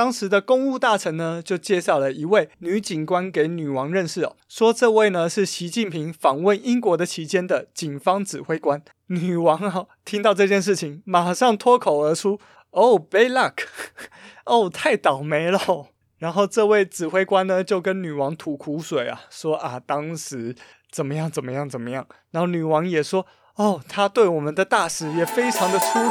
当时的公务大臣呢，就介绍了一位女警官给女王认识哦，说这位呢是习近平访问英国的期间的警方指挥官。女王啊，听到这件事情，马上脱口而出：“哦，bad luck，哦，太倒霉了。”然后这位指挥官呢，就跟女王吐苦水啊，说啊，当时怎么样，怎么样，怎么样。然后女王也说：“哦，他对我们的大使也非常的粗鲁。”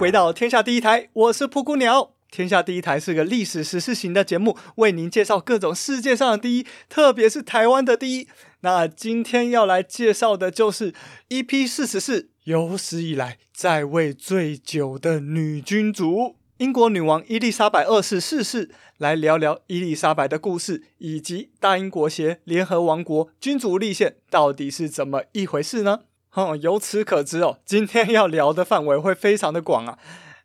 回到天下第一台，我是噗咕鸟。天下第一台是个历史时事型的节目，为您介绍各种世界上的第一，特别是台湾的第一。那今天要来介绍的就是 EP 四十四，有史以来在位最久的女君主——英国女王伊丽莎白二世逝世。来聊聊伊丽莎白的故事，以及大英国协联合王国君主立宪到底是怎么一回事呢？哦，由此可知哦，今天要聊的范围会非常的广啊。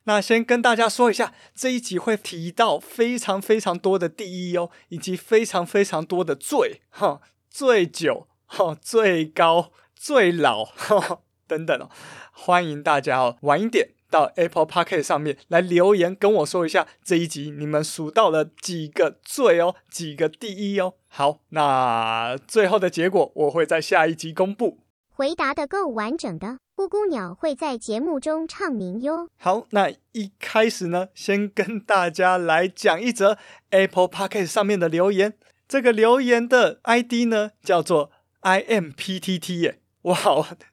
那先跟大家说一下，这一集会提到非常非常多的第一哦，以及非常非常多的最哈、最久哈、最高、最老哈等等哦。欢迎大家哦，晚一点到 Apple Podcast 上面来留言跟我说一下，这一集你们数到了几个最哦，几个第一哦。好，那最后的结果我会在下一集公布。回答的够完整的，噗咕鸟会在节目中唱名哟。好，那一开始呢，先跟大家来讲一则 Apple Podcast 上面的留言。这个留言的 ID 呢，叫做 I am PTT 耶。哇，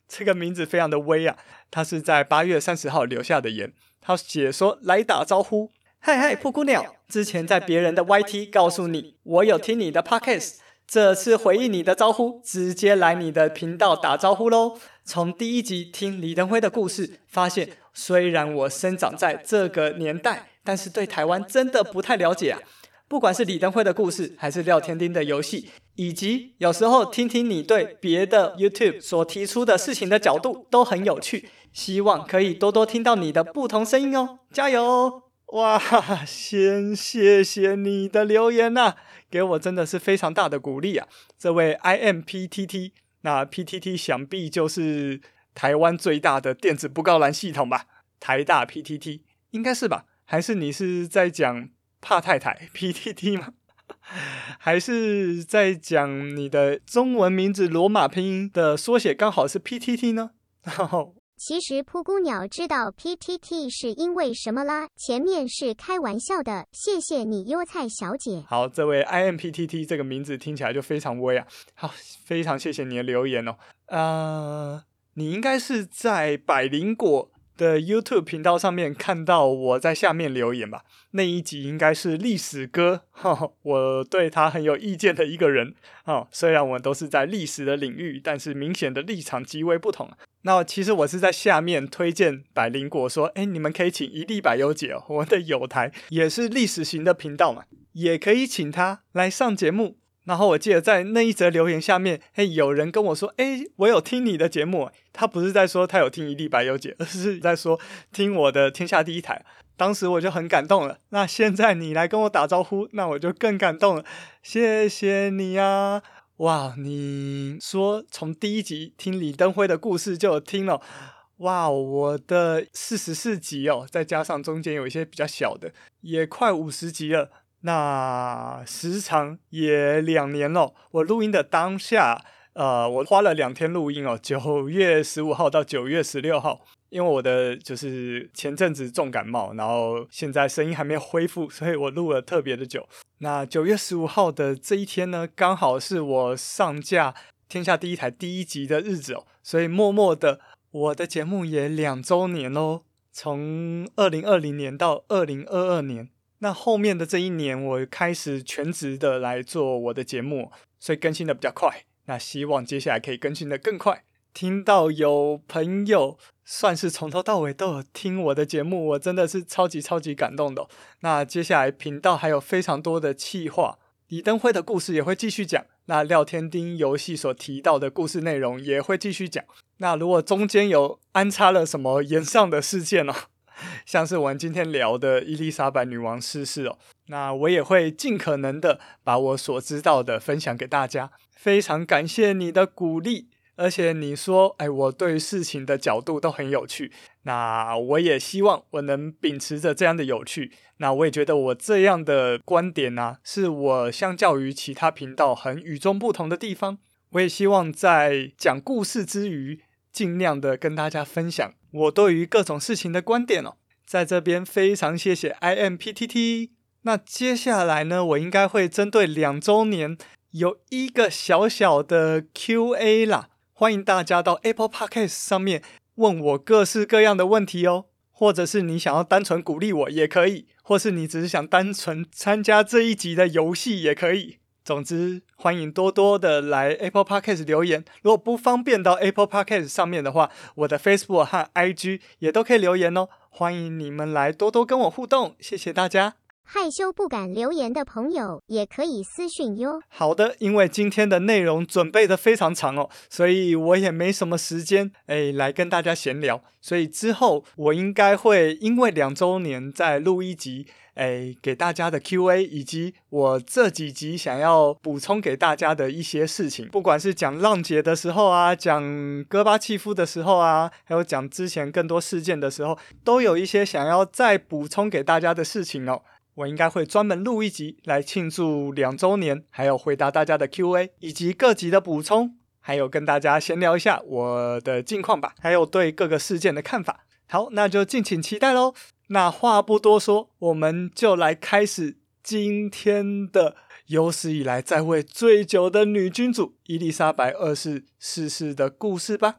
这个名字非常的威啊！他是在八月三十号留下的言，他写说来打招呼，嗨嗨，布谷鸟，之前在别人的 YT 告诉你，我有听你的 Podcast。这次回应你的招呼，直接来你的频道打招呼喽。从第一集听李登辉的故事，发现虽然我生长在这个年代，但是对台湾真的不太了解啊。不管是李登辉的故事，还是廖天丁的游戏，以及有时候听听你对别的 YouTube 所提出的事情的角度，都很有趣。希望可以多多听到你的不同声音哦，加油哦！哇哈哈，先谢谢你的留言呐、给我真的是非常大的鼓励啊！这位 I M P T T，那 P T T 想必就是台湾最大的电子布告栏系统吧？台大 P T T 应该是吧？还是你是在讲帕太太 P T T 吗？还是在讲你的中文名字罗马拼音的缩写刚好是 P T T 呢？其实蒲公鸟知道 PTT 是因为什么啦？前面是开玩笑的，谢谢你优菜小姐。好，这位 IMPTT 这个名字听起来就非常威啊！好，非常谢谢你的留言哦。呃，你应该是在百灵果的 YouTube 频道上面看到我在下面留言吧？那一集应该是历史哥，哈，我对他很有意见的一个人啊。虽然我们都是在历史的领域，但是明显的立场极为不同。那其实我是在下面推荐百灵果说，哎，你们可以请一历百优解哦，我的友台也是历史型的频道嘛，也可以请他来上节目。然后我记得在那一则留言下面，嘿，有人跟我说：“诶，我有听你的节目。”他不是在说他有听一历百忧解，而是在说听我的天下第一台。当时我就很感动了。那现在你来跟我打招呼，那我就更感动了。谢谢你啊！哇，你说从第一集听李登辉的故事就有听了，哇，我的四十四集哦，再加上中间有一些比较小的，也快五十集了。那时长也两年了。我录音的当下，呃，我花了两天录音哦，九月十五号到九月十六号。因为我的就是前阵子重感冒，然后现在声音还没有恢复，所以我录了特别的久。那九月十五号的这一天呢，刚好是我上架天下第一台第一集的日子哦，所以默默的，我的节目也两周年喽。从二零二零年到二零二二年。那后面的这一年，我开始全职的来做我的节目，所以更新的比较快。那希望接下来可以更新的更快。听到有朋友算是从头到尾都有听我的节目，我真的是超级超级感动的。那接下来频道还有非常多的企划，李登辉的故事也会继续讲。那廖天丁游戏所提到的故事内容也会继续讲。那如果中间有安插了什么炎上的事件呢？像是我们今天聊的伊丽莎白女王逝世哦，那我也会尽可能的把我所知道的分享给大家。非常感谢你的鼓励，而且你说，哎，我对事情的角度都很有趣。那我也希望我能秉持着这样的有趣。那我也觉得我这样的观点呢、是我相较于其他频道很与众不同的地方。我也希望在讲故事之余，尽量的跟大家分享我对于各种事情的观点哦。在这边非常谢谢 IMPTT。那接下来呢，我应该会针对两周年有一个小小的 Q&A 啦，欢迎大家到 Apple Podcast 上面问我各式各样的问题哦，或者是你想要单纯鼓励我也可以，或是你只是想单纯参加这一集的游戏也可以。总之，欢迎多多的来 Apple Podcast 留言。如果不方便到 Apple Podcast 上面的话，我的 Facebook 和 IG 也都可以留言哦。欢迎你们来多多跟我互动，谢谢大家。害羞不敢留言的朋友也可以私讯哟。好的，因为今天的内容准备得非常长哦，所以我也没什么时间诶来跟大家闲聊。所以之后我应该会因为两周年再录一集，诶给大家的 Q&A，以及我这几集想要补充给大家的一些事情，不管是讲浪姐的时候啊，讲戈巴契夫的时候啊，还有讲之前更多事件的时候，都有一些想要再补充给大家的事情哦。我应该会专门录一集来庆祝两周年，还有回答大家的 Q&A，以及各集的补充，还有跟大家闲聊一下我的近况吧，还有对各个事件的看法。好，那就敬请期待喽。那话不多说，我们就来开始今天的有史以来在位最久的女君主伊丽莎白二世逝世的故事吧。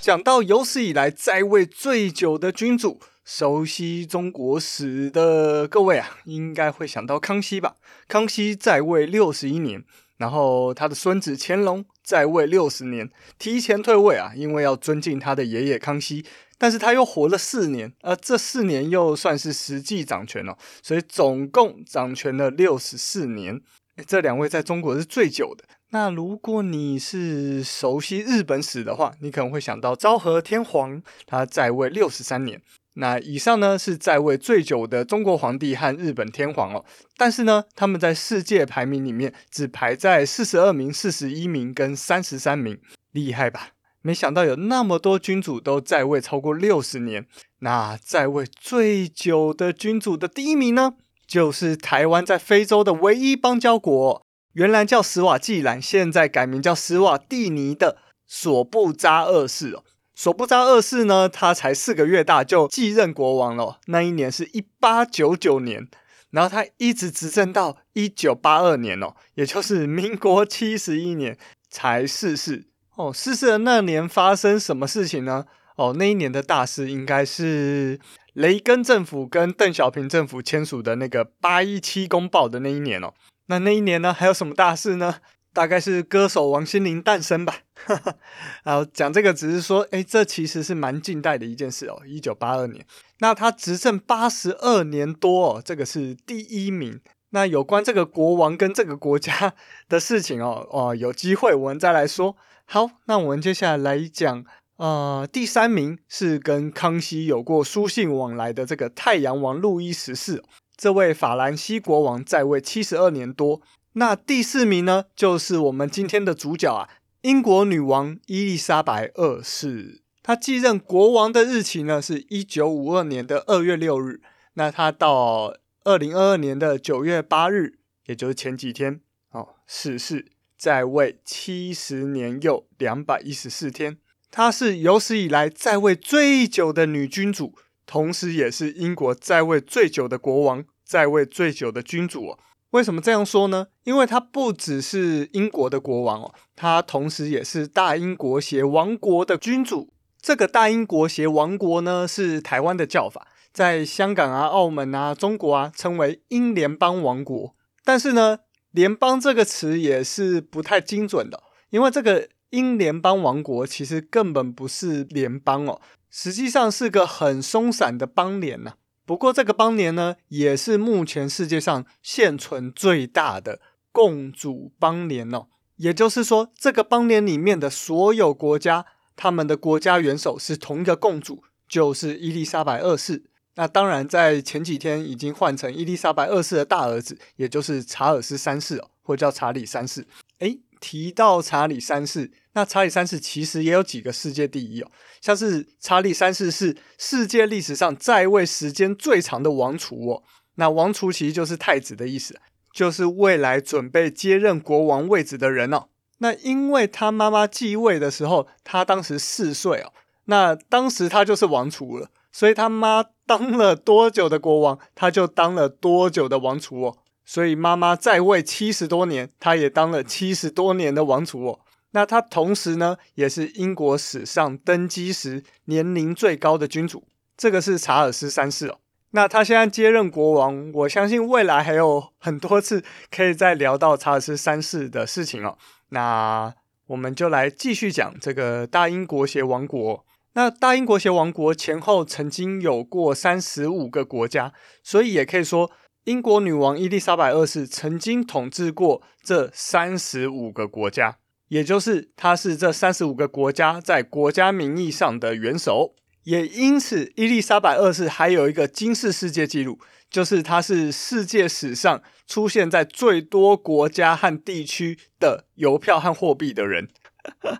讲到有史以来在位最久的君主。熟悉中国史的各位啊，应该会想到康熙吧？康熙在位六十一年，然后他的孙子乾隆在位六十年，提前退位啊，因为要尊敬他的爷爷康熙。但是他又活了四年，而这四年又算是实际掌权哦，所以总共掌权了六十四年。这两位在中国是最久的。那如果你是熟悉日本史的话，你可能会想到昭和天皇，他在位六十三年。那以上呢，是在位最久的中国皇帝和日本天皇哦，但是呢，他们在世界排名里面只排在四十二名、四十一名跟三十三名，厉害吧？没想到有那么多君主都在位超过六十年。那在位最久的君主的第一名呢，就是台湾在非洲的唯一邦交国，原来叫史瓦季兰，现在改名叫史瓦蒂尼的索布扎二世哦。索布扎二世呢，他才四个月大就继任国王了。那一年是一八九九年，然后他一直执政到一九八二年哦，也就是民国七十一年才逝世哦。逝世的那年发生什么事情呢？哦，那一年的大事应该是雷根政府跟邓小平政府签署的那个八一七公报的那一年哦。那那一年呢，还有什么大事呢？大概是歌手王心凌诞生吧。然后讲这个只是说，诶，这其实是蛮近代的一件事哦。一九八二年，那他执政八十二年多哦，这个是第一名。那有关这个国王跟这个国家的事情哦，哦，有机会我们再来说。好，那我们接下来来讲，呃，第三名是跟康熙有过书信往来的这个太阳王路易十四，这位法兰西国王在位七十二年多。那第四名呢，就是我们今天的主角啊，英国女王伊丽莎白二世。她继任国王的日期呢，是一九五二年的二月六日。那她到二零二二年的九月八日，也就是前几天哦，逝世，在位七十年又两百一十四天。她是有史以来在位最久的女君主，同时也是英国在位最久的国王，在位最久的君主哦。为什么这样说呢？因为他不只是英国的国王哦，他同时也是大英国协王国的君主。这个大英国协王国呢，是台湾的叫法，在香港啊、澳门啊、中国啊，称为英联邦王国。但是呢，联邦这个词也是不太精准的，因为这个英联邦王国其实根本不是联邦哦，实际上是个很松散的邦联呐、不过，这个邦联呢，也是目前世界上现存最大的共主邦联哦。也就是说，这个邦联里面的所有国家，他们的国家元首是同一个共主，就是伊丽莎白二世。那当然，在前几天已经换成伊丽莎白二世的大儿子，也就是查尔斯三世哦，或叫查理三世。诶，提到查理三世，那查理三世其实也有几个世界第一哦，像是查理三世是世界历史上在位时间最长的王储哦。那王储其实就是太子的意思，就是未来准备接任国王位置的人哦。那因为他妈妈继位的时候，他当时四岁哦，那当时他就是王储了。所以他妈当了多久的国王，他就当了多久的王储哦。所以妈妈在位七十多年，他也当了七十多年的王储哦。那他同时呢，也是英国史上登基时年龄最高的君主。这个是查尔斯三世哦。那他现在接任国王，我相信未来还有很多次可以再聊到查尔斯三世的事情哦。那我们就来继续讲这个大英国协王国。那大英国协王国前后曾经有过三十五个国家，所以也可以说，英国女王伊丽莎白二世曾经统治过这三十五个国家，也就是他是这三十五个国家在国家名义上的元首。也因此，伊丽莎白二世还有一个金世世界纪录，就是她是世界史上出现在最多国家和地区的邮票和货币的人。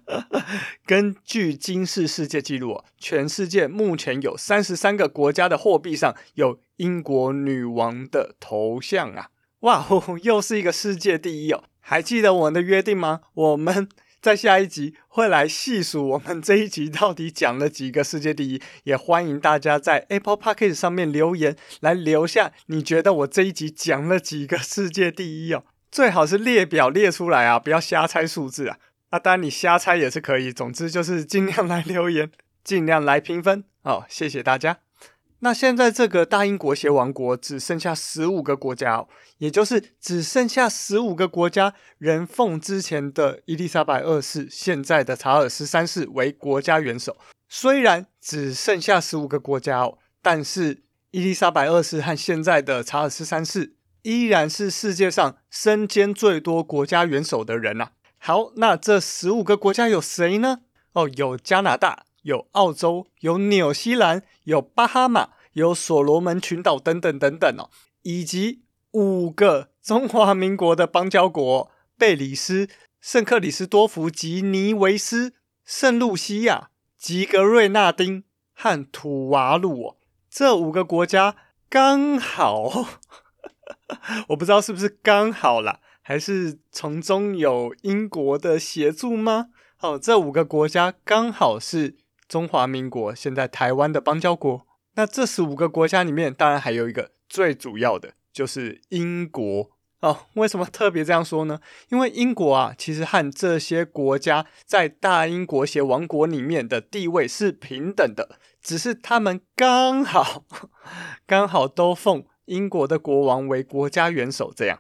根据金世世界纪录啊，全世界目前有三十三个国家的货币上有英国女王的头像啊！哇，又是一个世界第一哦！还记得我们的约定吗？我们在下一集会来细数我们这一集到底讲了几个世界第一，也欢迎大家在 Apple Podcast 上面留言，来留下你觉得我这一集讲了几个世界第一哦！最好是列表列出来啊，不要瞎猜数字啊！啊，当然你瞎猜也是可以。总之就是尽量来留言，尽量来评分哦。谢谢大家。那现在这个大英国协王国只剩下十五个国家哦，也就是只剩下十五个国家仍奉之前的伊丽莎白二世、现在的查尔斯三世为国家元首。虽然只剩下十五个国家哦，但是伊丽莎白二世和现在的查尔斯三世依然是世界上身兼最多国家元首的人呐、啊。好，那这十五个国家有谁呢？哦，有加拿大，有澳洲，有纽西兰，有巴哈马，有所罗门群岛等等等等哦，以及五个中华民国的邦交国：贝里斯、圣克里斯多福及尼维斯、圣露西亚、吉格瑞纳丁和土瓦鲁哦。这五个国家刚好，我不知道是不是刚好啦。还是从中有英国的协助吗？哦，这五个国家刚好是中华民国现在台湾的邦交国。那这十五个国家里面，当然还有一个最主要的，就是英国哦。为什么特别这样说呢？因为英国啊，其实和这些国家在大英国协王国里面的地位是平等的，只是他们刚好刚好都奉英国的国王为国家元首，这样。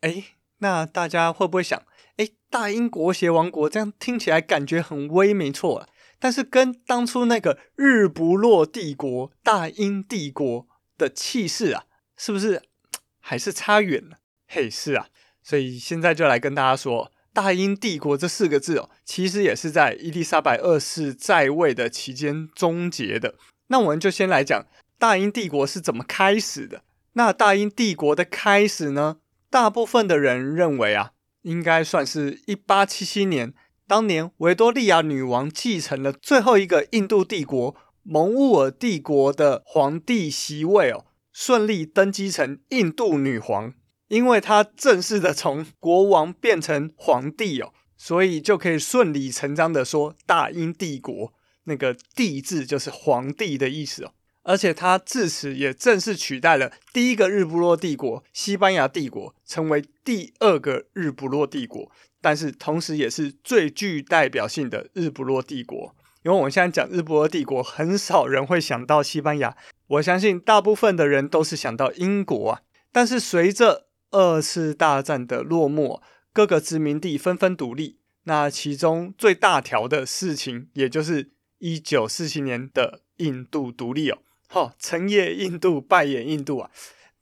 诶那大家会不会想，诶，大英国协王国这样听起来感觉很威，没错啊。但是跟当初那个日不落帝国大英帝国的气势啊，是不是 还是差远了？嘿，是啊。所以现在就来跟大家说，大英帝国这四个字哦，其实也是在伊丽莎白二世在位的期间终结的。那我们就先来讲大英帝国是怎么开始的。那大英帝国的开始呢？大部分的人认为啊，应该算是一八七七年，当年维多利亚女王继承了最后一个印度帝国蒙兀尔帝国的皇帝席位哦，顺利登基成印度女皇。因为她正式的从国王变成皇帝哦，所以就可以顺理成章的说大英帝国，那个“帝”字就是皇帝的意思哦。而且他自此也正式取代了第一个日不落帝国西班牙帝国，成为第二个日不落帝国，但是同时也是最具代表性的日不落帝国。因为我们现在讲日不落帝国，很少人会想到西班牙，我相信大部分的人都是想到英国啊。但是随着二次大战的落幕，各个殖民地纷纷独立，那其中最大条的事情，也就是一九四七年的印度独立哦。好，成也印度，败也印度啊！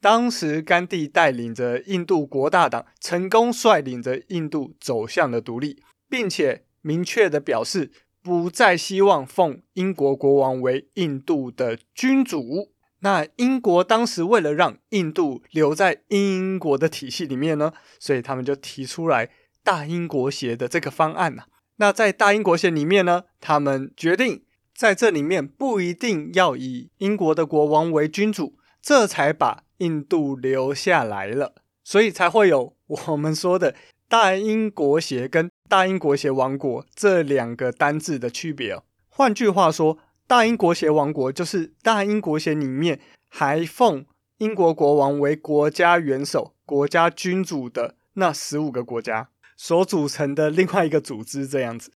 当时甘地带领着印度国大党，成功率领着印度走向了独立，并且明确地表示不再希望奉英国国王为印度的君主。那英国当时为了让印度留在英国的体系里面呢，所以他们就提出来大英国协的这个方案呐。那在大英国协里面呢，他们决定在这里面不一定要以英国的国王为君主，这才把印度留下来了。所以才会有我们说的大英国协跟大英国协王国这两个单字的区别哦。换句话说，大英国协王国就是大英国协里面还奉英国国王为国家元首、国家君主的那十五个国家所组成的另外一个组织，这样子。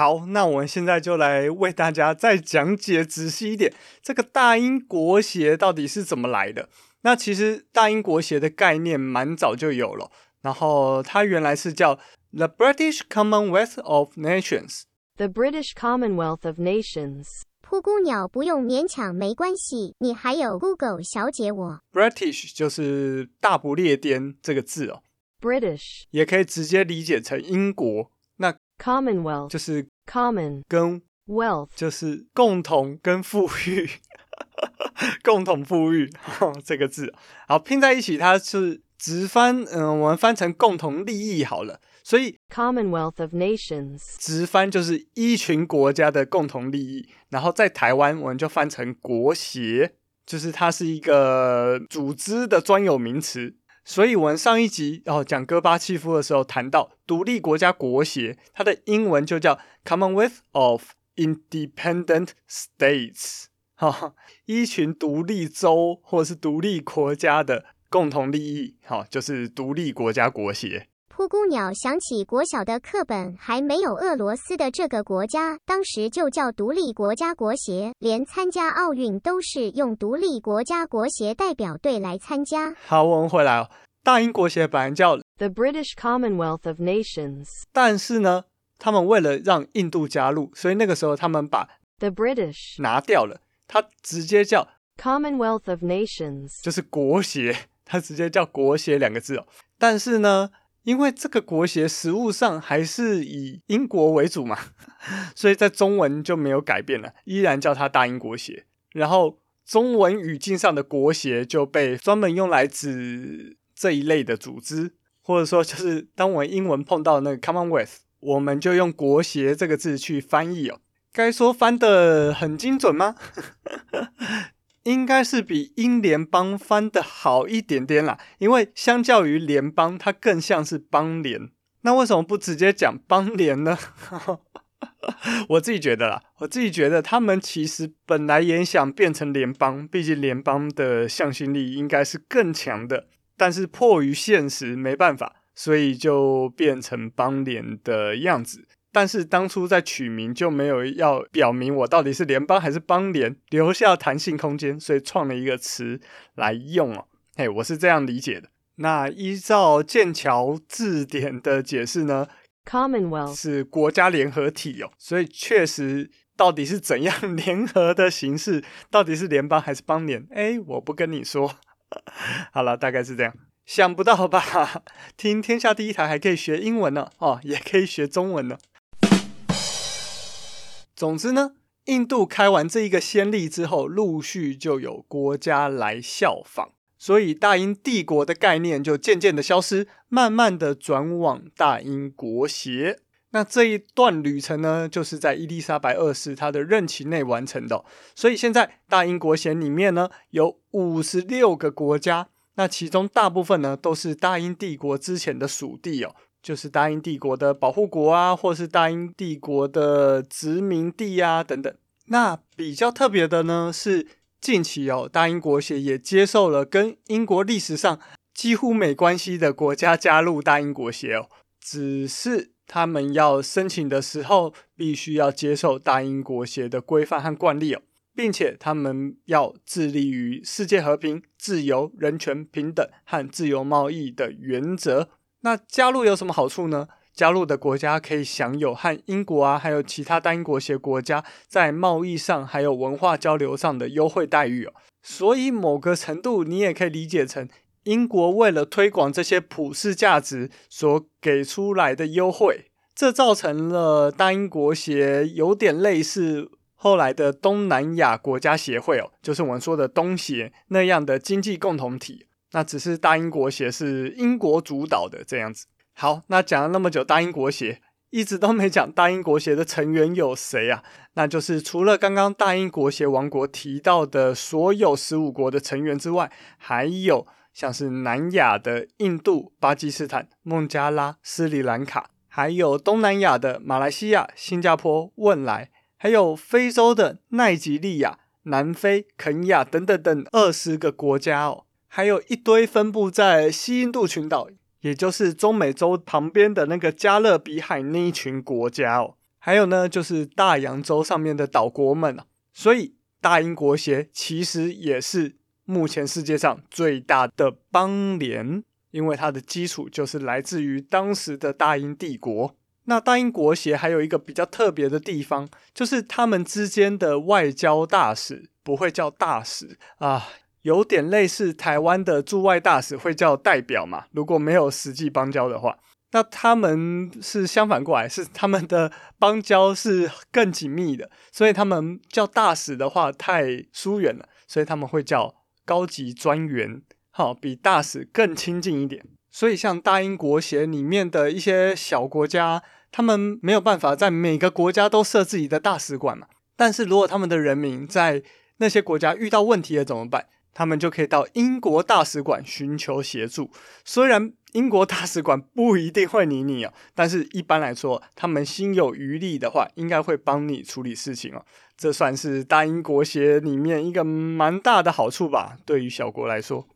好，那我们现在就来为大家再讲解仔细一点，这个大英国协到底是怎么来的。那其实大英国协的概念蛮早就有了，然后它原来是叫 The British Commonwealth of Nations。The British Commonwealth of Nations。布谷鸟不用勉强，没关系，你还有 Google 小姐我。British 就是大不列颠这个字哦。British 也可以直接理解成英国。那 Commonwealth 就是 common 跟 wealth 就是共同跟富裕。共同富裕 这个字，好拼在一起，它是直翻，嗯、呃，我们翻成共同利益好了。所以 Commonwealth of Nations 直翻就是一群国家的共同利益。然后在台湾，我们就翻成国协，就是它是一个组织的专有名词。所以我们上一集哦讲戈巴契夫的时候谈到独立国家国协，它的英文就叫 Commonwealth of Independent States。哈，一群独立州或者是独立国家的共同利益，哈，就是独立国家国协。噗咕鸟想起国小的课本还没有俄罗斯的这个国家，当时就叫独立国家国协，连参加奥运都是用独立国家国协代表队来参加。好，我们回来哦。大英国协本来叫 The British Commonwealth of Nations，但是呢，他们为了让印度加入，所以那个时候他们把 The British 拿掉了。它直接叫 Commonwealth of Nations，就是国协，它直接叫国协两个字哦。但是呢，因为这个国协实物上还是以英国为主嘛，所以在中文就没有改变了，依然叫它大英国协。然后中文语境上的国协就被专门用来指这一类的组织，或者说就是当我们英文碰到那个 Commonwealth，我们就用国协这个字去翻译哦。该说翻得很精准吗？应该是比英联邦翻的好一点点啦，因为相较于联邦，它更像是邦联。那为什么不直接讲邦联呢？我自己觉得啦，我自己觉得他们其实本来也想变成联邦，毕竟联邦的向心力应该是更强的，但是迫于现实没办法，所以就变成邦联的样子。但是当初在取名就没有要表明我到底是联邦还是邦联，留下弹性空间，所以创了一个词来用哦。嘿，我是这样理解的。那依照剑桥字典的解释呢，Commonwealth 是国家联合体哦，所以确实到底是怎样联合的形式，到底是联邦还是邦联？哎，我不跟你说。好了，大概是这样。想不到吧？听天下第一台还可以学英文呢，哦，也可以学中文呢。总之呢，印度开完这一个先例之后，陆续就有国家来效仿，所以大英帝国的概念就渐渐的消失，慢慢的转往大英国协。那这一段旅程呢，就是在伊丽莎白二世她的任期内完成的。所以现在大英国协里面呢，有五十六个国家，那其中大部分呢都是大英帝国之前的属地哦。就是大英帝国的保护国啊，或是大英帝国的殖民地啊，等等。那比较特别的呢，是近期哦，大英国协也接受了跟英国历史上几乎没关系的国家加入大英国协哦，只是他们要申请的时候，必须要接受大英国协的规范和惯例哦，并且他们要致力于世界和平、自由、人权、平等和自由贸易的原则。那加入有什么好处呢？加入的国家可以享有和英国啊，还有其他大英国协国家在贸易上还有文化交流上的优惠待遇哦。所以某个程度，你也可以理解成英国为了推广这些普世价值所给出来的优惠，这造成了大英国协有点类似后来的东南亚国家协会哦，就是我们说的东协那样的经济共同体。那只是大英国协是英国主导的这样子。好，那讲了那么久大英国协，一直都没讲大英国协的成员有谁啊？那就是除了刚刚大英国协王国提到的所有十五国的成员之外，还有像是南亚的印度、巴基斯坦、孟加拉、斯里兰卡，还有东南亚的马来西亚、新加坡、汶莱，还有非洲的奈及利亚、南非、肯亚等等等二十个国家哦。还有一堆分布在西印度群岛，也就是中美洲旁边的那个加勒比海那一群国家哦。还有呢，就是大洋洲上面的岛国们啊。所以大英国协其实也是目前世界上最大的邦联，因为它的基础就是来自于当时的大英帝国。那大英国协还有一个比较特别的地方，就是他们之间的外交大使不会叫大使啊。有点类似台湾的驻外大使会叫代表嘛，如果没有实际邦交的话，那他们是相反过来，是他们的邦交是更紧密的，所以他们叫大使的话太疏远了，所以他们会叫高级专员，好，比大使更亲近一点。所以像大英国协里面的一些小国家，他们没有办法在每个国家都设自己的大使馆嘛，但是如果他们的人民在那些国家遇到问题了怎么办？他们就可以到英国大使馆寻求协助。虽然英国大使馆不一定会理你哦，但是一般来说，他们心有余力的话，应该会帮你处理事情哦。这算是大英国协里面一个蛮大的好处吧，对于小国来说。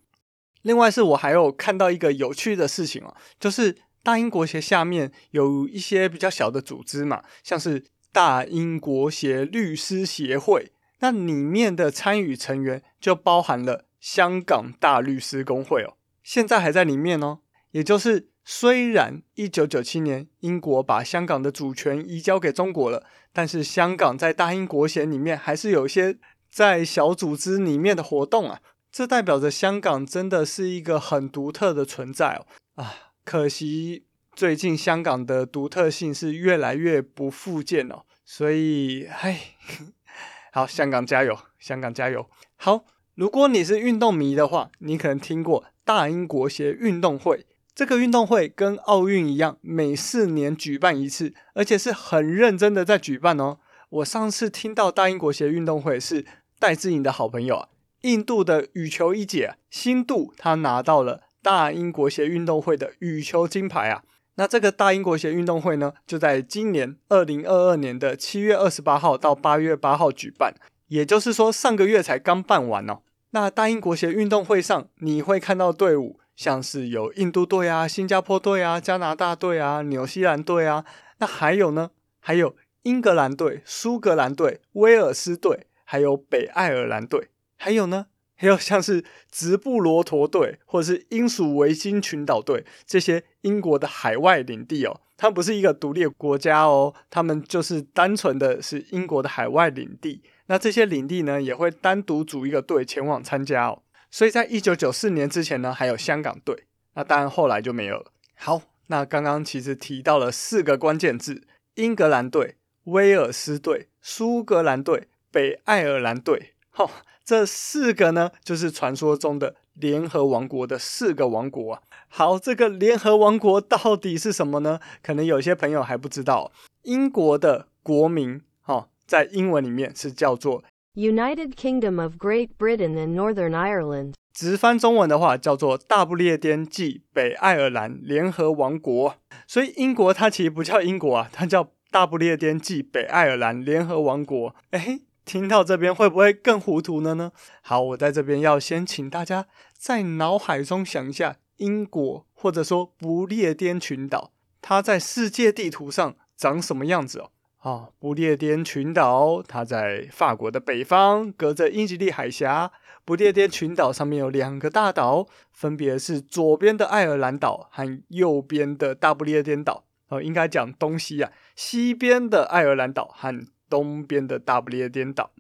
另外是我还有看到一个有趣的事情哦，就是大英国协下面有一些比较小的组织嘛，像是大英国协律师协会。那里面的参与成员就包含了香港大律师公会哦，现在还在里面哦。也就是虽然一九九七年英国把香港的主权移交给中国了，但是香港在大英国协里面还是有一些在小组织里面的活动啊。这代表着香港真的是一个很独特的存在哦。啊，可惜最近香港的独特性是越来越不复见哦，所以唉。好，香港加油！香港加油！好，如果你是运动迷的话，你可能听过大英国协运动会。这个运动会跟奥运一样，每四年举办一次，而且是很认真的在举办哦。我上次听到大英国协运动会是戴志颖的好朋友啊，印度的羽球一姐辛杜，她拿到了大英国协运动会的羽球金牌啊。那这个大英国协运动会呢，就在今年二零二二年的七月二十八号到八月八号举办，也就是说上个月才刚办完哦。那大英国协运动会上，你会看到队伍，像是有印度队啊、新加坡队啊、加拿大队啊、纽西兰队啊，那还有呢，还有英格兰队、苏格兰队、威尔斯队，还有北爱尔兰队，还有呢。还有像是直布罗陀队，或者是英属维京群岛队这些英国的海外领地哦，它不是一个独立的国家哦，他们就是单纯的是英国的海外领地。那这些领地呢，也会单独组一个队前往参加哦。所以在一九九四年之前呢，还有香港队，那当然后来就没有了。好，那刚刚其实提到了四个关键字：英格兰队、威尔斯队、苏格兰队、北爱尔兰队。好。这四个呢，就是传说中的联合王国的四个王国啊。好，这个联合王国到底是什么呢？可能有些朋友还不知道。英国的国名，哦，在英文里面是叫做 United Kingdom of Great Britain and Northern Ireland。直翻中文的话，叫做大不列颠暨北爱尔兰联合王国。所以英国它其实不叫英国啊，它叫大不列颠暨北爱尔兰联合王国。诶听到这边会不会更糊涂了呢？好，我在这边要先请大家在脑海中想一下，英国或者说不列颠群岛，它在世界地图上长什么样子哦？哦，不列颠群岛它在法国的北方，隔着英吉利海峡。不列颠群岛上面有两个大岛，分别是左边的爱尔兰岛和右边的大不列颠岛。哦，应该讲东西啊，西边的爱尔兰岛和东边的大不列颠岛，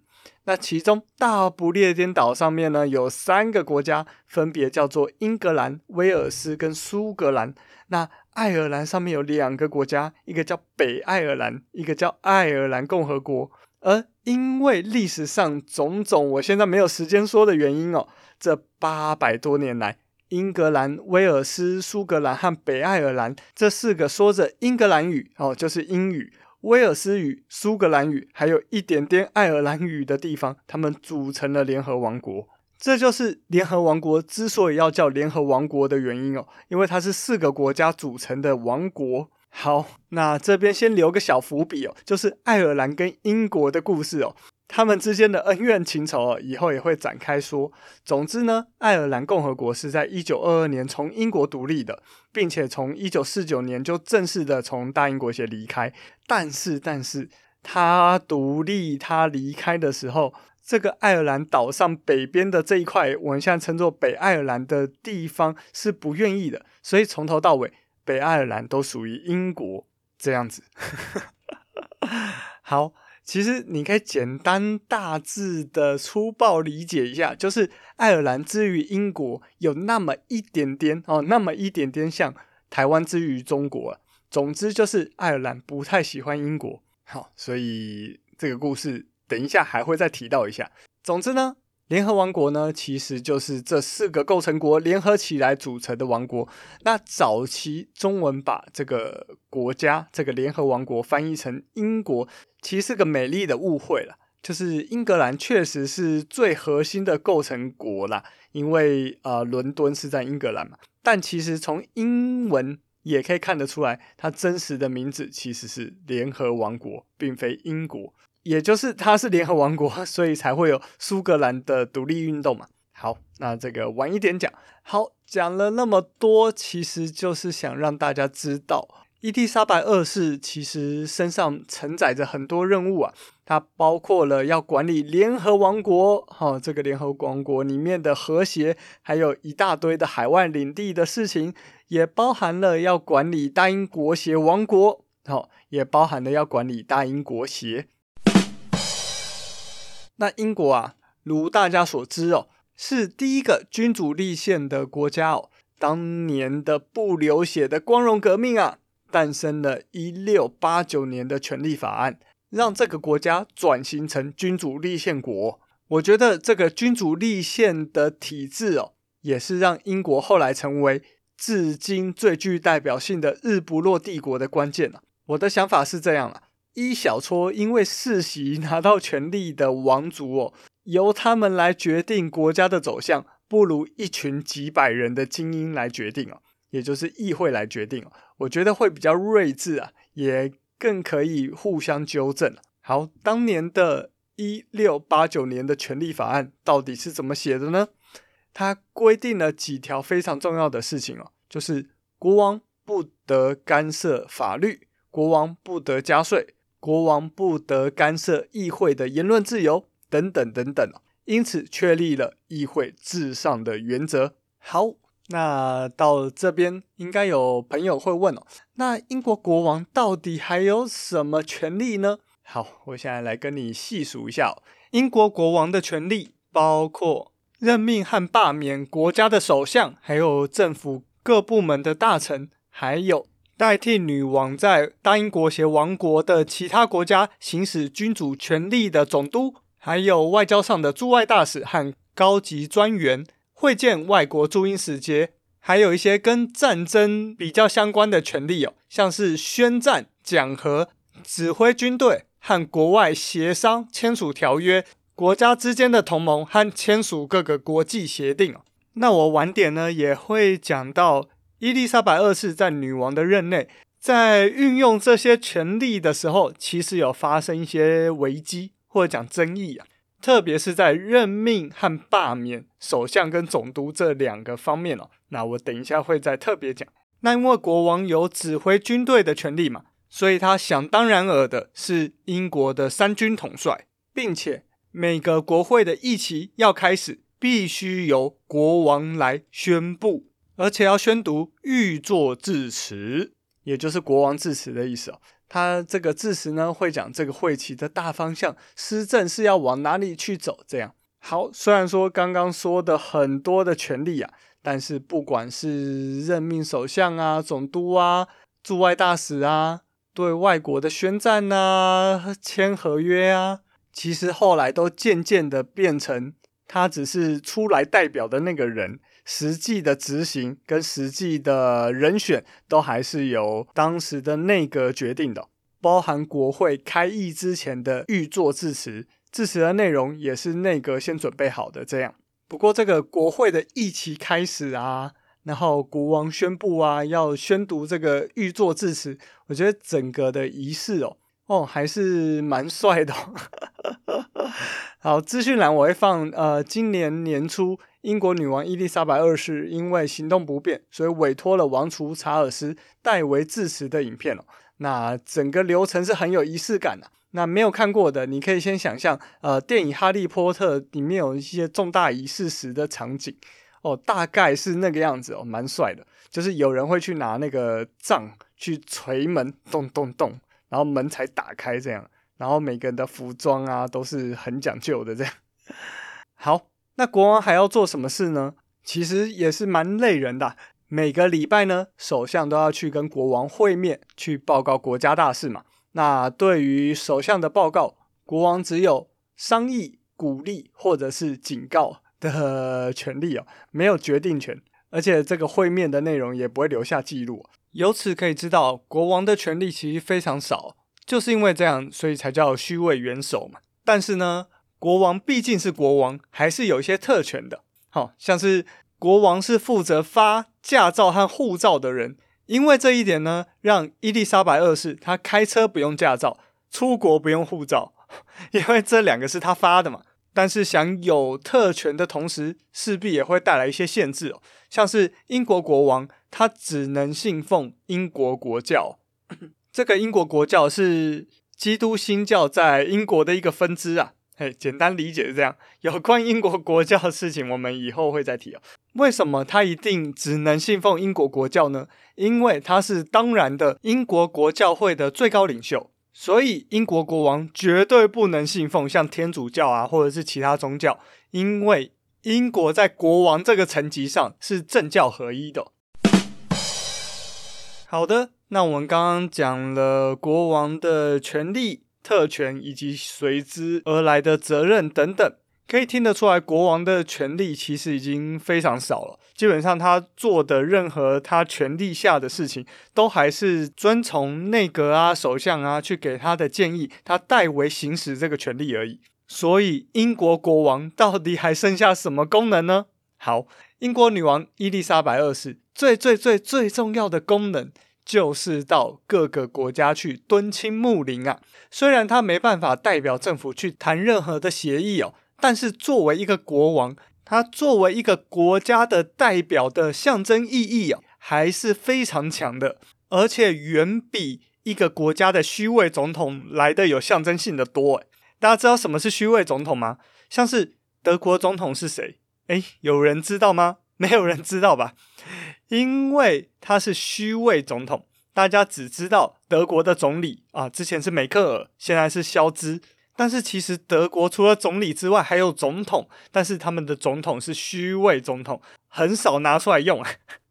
那其中大不列颠岛上面呢，有三个国家，分别叫做英格兰、威尔斯跟苏格兰。那爱尔兰上面有两个国家，一个叫北爱尔兰，一个叫爱尔兰共和国。而因为历史上种种我现在没有时间说的原因哦，这八百多年来，英格兰、威尔斯、苏格兰和北爱尔兰这四个说着英格兰语哦，就是英语、威尔斯语、苏格兰语，还有一点点爱尔兰语的地方，他们组成了联合王国。这就是联合王国之所以要叫联合王国的原因哦，因为它是四个国家组成的王国。好，那这边先留个小伏笔哦，就是爱尔兰跟英国的故事哦，他们之间的恩怨情仇哦，以后也会展开说。总之呢，爱尔兰共和国是在一九二二年从英国独立的，并且从一九四九年就正式的从大英国协离开。但是，但是，他独立，他离开的时候。这个爱尔兰岛上北边的这一块，我们现在称作北爱尔兰的地方是不愿意的，所以从头到尾，北爱尔兰都属于英国这样子。好，其实你可以简单大致的粗暴理解一下，就是爱尔兰之于英国有那么一点点哦，那么一点点像台湾之于中国啊。总之就是爱尔兰不太喜欢英国。好，所以这个故事。等一下还会再提到一下。总之呢，联合王国呢，其实就是这四个构成国联合起来组成的王国。那早期中文把这个国家这个联合王国翻译成英国，其实是个美丽的误会了。就是英格兰确实是最核心的构成国啦，因为呃伦敦是在英格兰嘛。但其实从英文也可以看得出来，它真实的名字其实是联合王国，并非英国。也就是它是联合王国，所以才会有苏格兰的独立运动嘛。好，那这个晚一点讲。好，讲了那么多，其实就是想让大家知道，伊丽莎白二世其实身上承载着很多任务啊。它包括了要管理联合王国，哈、哦，这个联合王国里面的和谐，还有一大堆的海外领地的事情，也包含了要管理大英国协王国，好、哦，也包含了要管理大英国协。那英国啊，如大家所知哦，是第一个君主立宪的国家哦。当年的不流血的光荣革命啊，诞生了一六八九年的权利法案，让这个国家转型成君主立宪国。我觉得这个君主立宪的体制哦，也是让英国后来成为至今最具代表性的日不落帝国的关键啊。我的想法是这样啊。一小撮因为世袭 拿到权力的王族哦，由他们来决定国家的走向，不如一群几百人的精英来决定哦，也就是议会来决定哦。我觉得会比较睿智啊，也更可以互相纠正。好，当年的一六八九年的权利法案到底是怎么写的呢？它规定了几条非常重要的事情哦，就是国王不得干涉法律，国王不得加税。国王不得干涉议会的言论自由，等等等等，因此确立了议会至上的原则。好，那到这边应该有朋友会问哦，那英国国王到底还有什么权利呢？好，我现在来跟你细数一下哦，英国国王的权利包括任命和罢免国家的首相，还有政府各部门的大臣，还有。代替女王在大英国协王国的其他国家行使君主权力的总督，还有外交上的驻外大使和高级专员，会见外国驻英使节，还有一些跟战争比较相关的权利哦，像是宣战、讲和、指挥军队和国外协商、签署条约、国家之间的同盟和签署各个国际协定。那我晚点呢也会讲到。伊丽莎白二世在女王的任内，在运用这些权力的时候，其实有发生一些危机或者讲争议啊，特别是在任命和罢免首相跟总督这两个方面哦。那我等一下会再特别讲。那因为国王有指挥军队的权利嘛，所以他想当然尔的是英国的三军统帅，并且每个国会的议期要开始，必须由国王来宣布。而且要宣读御座致辞，也就是国王致辞的意思哦。他这个致辞呢，会讲这个会期的大方向，施政是要往哪里去走。这样好，虽然说刚刚说的很多的权利啊，但是不管是任命首相啊、总督啊、驻外大使啊，对外国的宣战啊、签合约啊，其实后来都渐渐的变成他只是出来代表的那个人，实际的执行跟实际的人选都还是由当时的内阁决定的，包含国会开议之前的预作致辞，致辞的内容也是内阁先准备好的这样。不过，这个国会的议期开始啊，然后国王宣布啊，要宣读这个预作致辞，我觉得整个的仪式哦，哦，还是蛮帅的哦。好，资讯栏我会放，呃，今年年初英国女王伊丽莎白二世因为行动不便，所以委托了王储查尔斯代为致辞的影片哦。那整个流程是很有仪式感的。那没有看过的，你可以先想象，呃，电影《哈利波特》里面有一些重大仪式时的场景，哦，大概是那个样子哦，蛮帅的。就是有人会去拿那个杖去锤门，咚咚咚，然后门才打开这样。然后每个人的服装啊都是很讲究的这样。好，那国王还要做什么事呢？其实也是蛮累人的。每个礼拜呢，首相都要去跟国王会面，去报告国家大事嘛。那对于首相的报告，国王只有商议、鼓励或者是警告的权利哦，没有决定权，而且这个会面的内容也不会留下记录。由此可以知道，国王的权力其实非常少，就是因为这样，所以才叫虚位元首嘛。但是呢，国王毕竟是国王，还是有一些特权的，好像是国王是负责发驾照和护照的人。因为这一点呢，让伊丽莎白二世她开车不用驾照，出国不用护照，因为这两个是他发的嘛。但是享有特权的同时，势必也会带来一些限制哦，像是英国国王他只能信奉英国国教，这个英国国教是基督新教在英国的一个分支啊。嘿，简单理解是这样。有关英国国教的事情，我们以后会再提哦。为什么他一定只能信奉英国国教呢？因为他是当然的英国国教会的最高领袖，所以英国国王绝对不能信奉像天主教啊，或者是其他宗教。因为英国在国王这个层级上是政教合一的。好的，那我们刚刚讲了国王的权力。特权以及随之而来的责任等等，可以听得出来，国王的权力其实已经非常少了。基本上，他做的任何他权力下的事情，都还是遵从内阁啊、首相啊去给他的建议，他代为行使这个权力而已。所以，英国国王到底还剩下什么功能呢？好，英国女王伊丽莎白二世最最最最重要的功能。就是到各个国家去敦亲睦邻啊。虽然他没办法代表政府去谈任何的协议哦，但是作为一个国王，他作为一个国家的代表的象征意义啊，还是非常强的，而且远比一个国家的虚位总统来的有象征性的多。大家知道什么是虚位总统吗？像是德国总统是谁？诶，有人知道吗？没有人知道吧？因为他是虚位总统，大家只知道德国的总理啊，之前是梅克尔，现在是肖兹。但是其实德国除了总理之外，还有总统，但是他们的总统是虚位总统，很少拿出来用。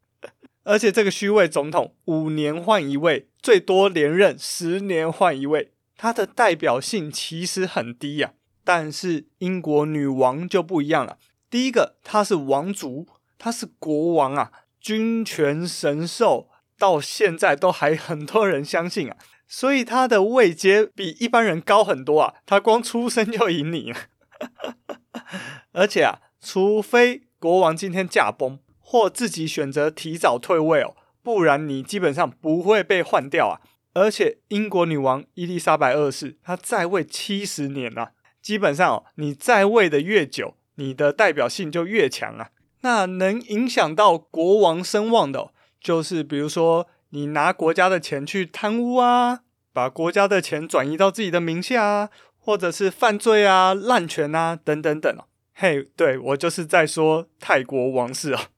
而且这个虚位总统五年换一位，最多连任十年换一位，他的代表性其实很低呀。但是英国女王就不一样了，第一个她是王族，她是国王啊。君权神授到现在都还很多人相信啊，所以他的位阶比一般人高很多啊。他光出生就赢你了，而且啊，除非国王今天驾崩或自己选择提早退位哦，不然你基本上不会被换掉啊。而且英国女王伊丽莎白二世她在位七十年了啊，基本上哦，你在位的越久，你的代表性就越强啊。那能影响到国王声望的，就是比如说你拿国家的钱去贪污啊，把国家的钱转移到自己的名下啊，或者是犯罪啊、滥权啊等等等。嘿，对，我就是在说泰国王室啊。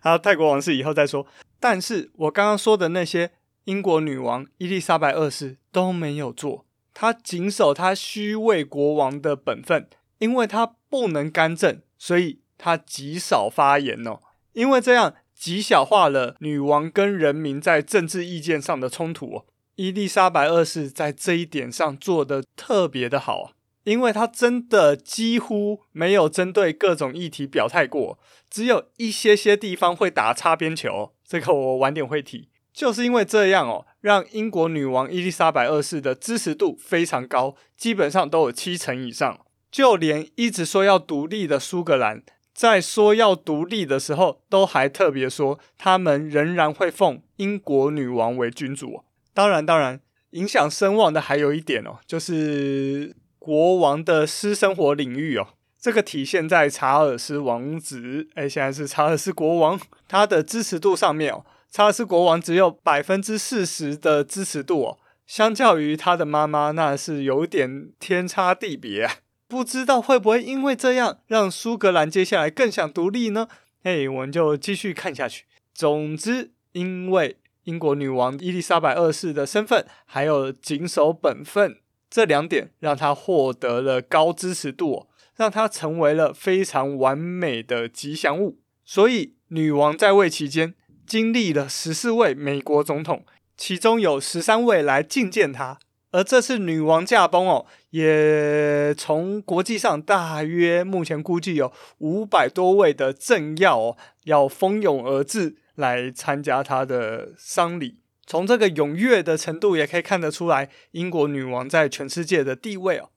好，泰国王室以后再说。但是我刚刚说的那些英国女王伊丽莎白二世都没有做，她谨守她虚位国王的本分，因为她不能干政。所以她极少发言哦，因为这样极小化了女王跟人民在政治意见上的冲突哦。伊丽莎白二世在这一点上做得特别的好，因为她真的几乎没有针对各种议题表态过，只有一些些地方会打擦边球，这个我晚点会提。就是因为这样哦，让英国女王伊丽莎白二世的支持度非常高，基本上都有七成以上。就连一直说要独立的苏格兰，在说要独立的时候，都还特别说他们仍然会奉英国女王为君主。当然，当然，影响声望的还有一点哦，就是国王的私生活领域哦，这个体现在查尔斯王子，哎，现在是查尔斯国王，他的支持度上面哦。查尔斯国王只有百分之四十的支持度哦，相较于他的妈妈，那是有点天差地别。不知道会不会因为这样，让苏格兰接下来更想独立呢？嘿，我们就继续看下去。总之，因为英国女王伊丽莎白二世的身份，还有谨守本分这两点，让她获得了高支持度，让她成为了非常完美的吉祥物。所以，女王在位期间，经历了十四位美国总统，其中有十三位来觐见她。而这次女王驾崩哦，也从国际上大约目前估计有五百多位的政要哦，要蜂拥而至来参加他的丧礼。从这个踊跃的程度，也可以看得出来英国女王在全世界的地位哦。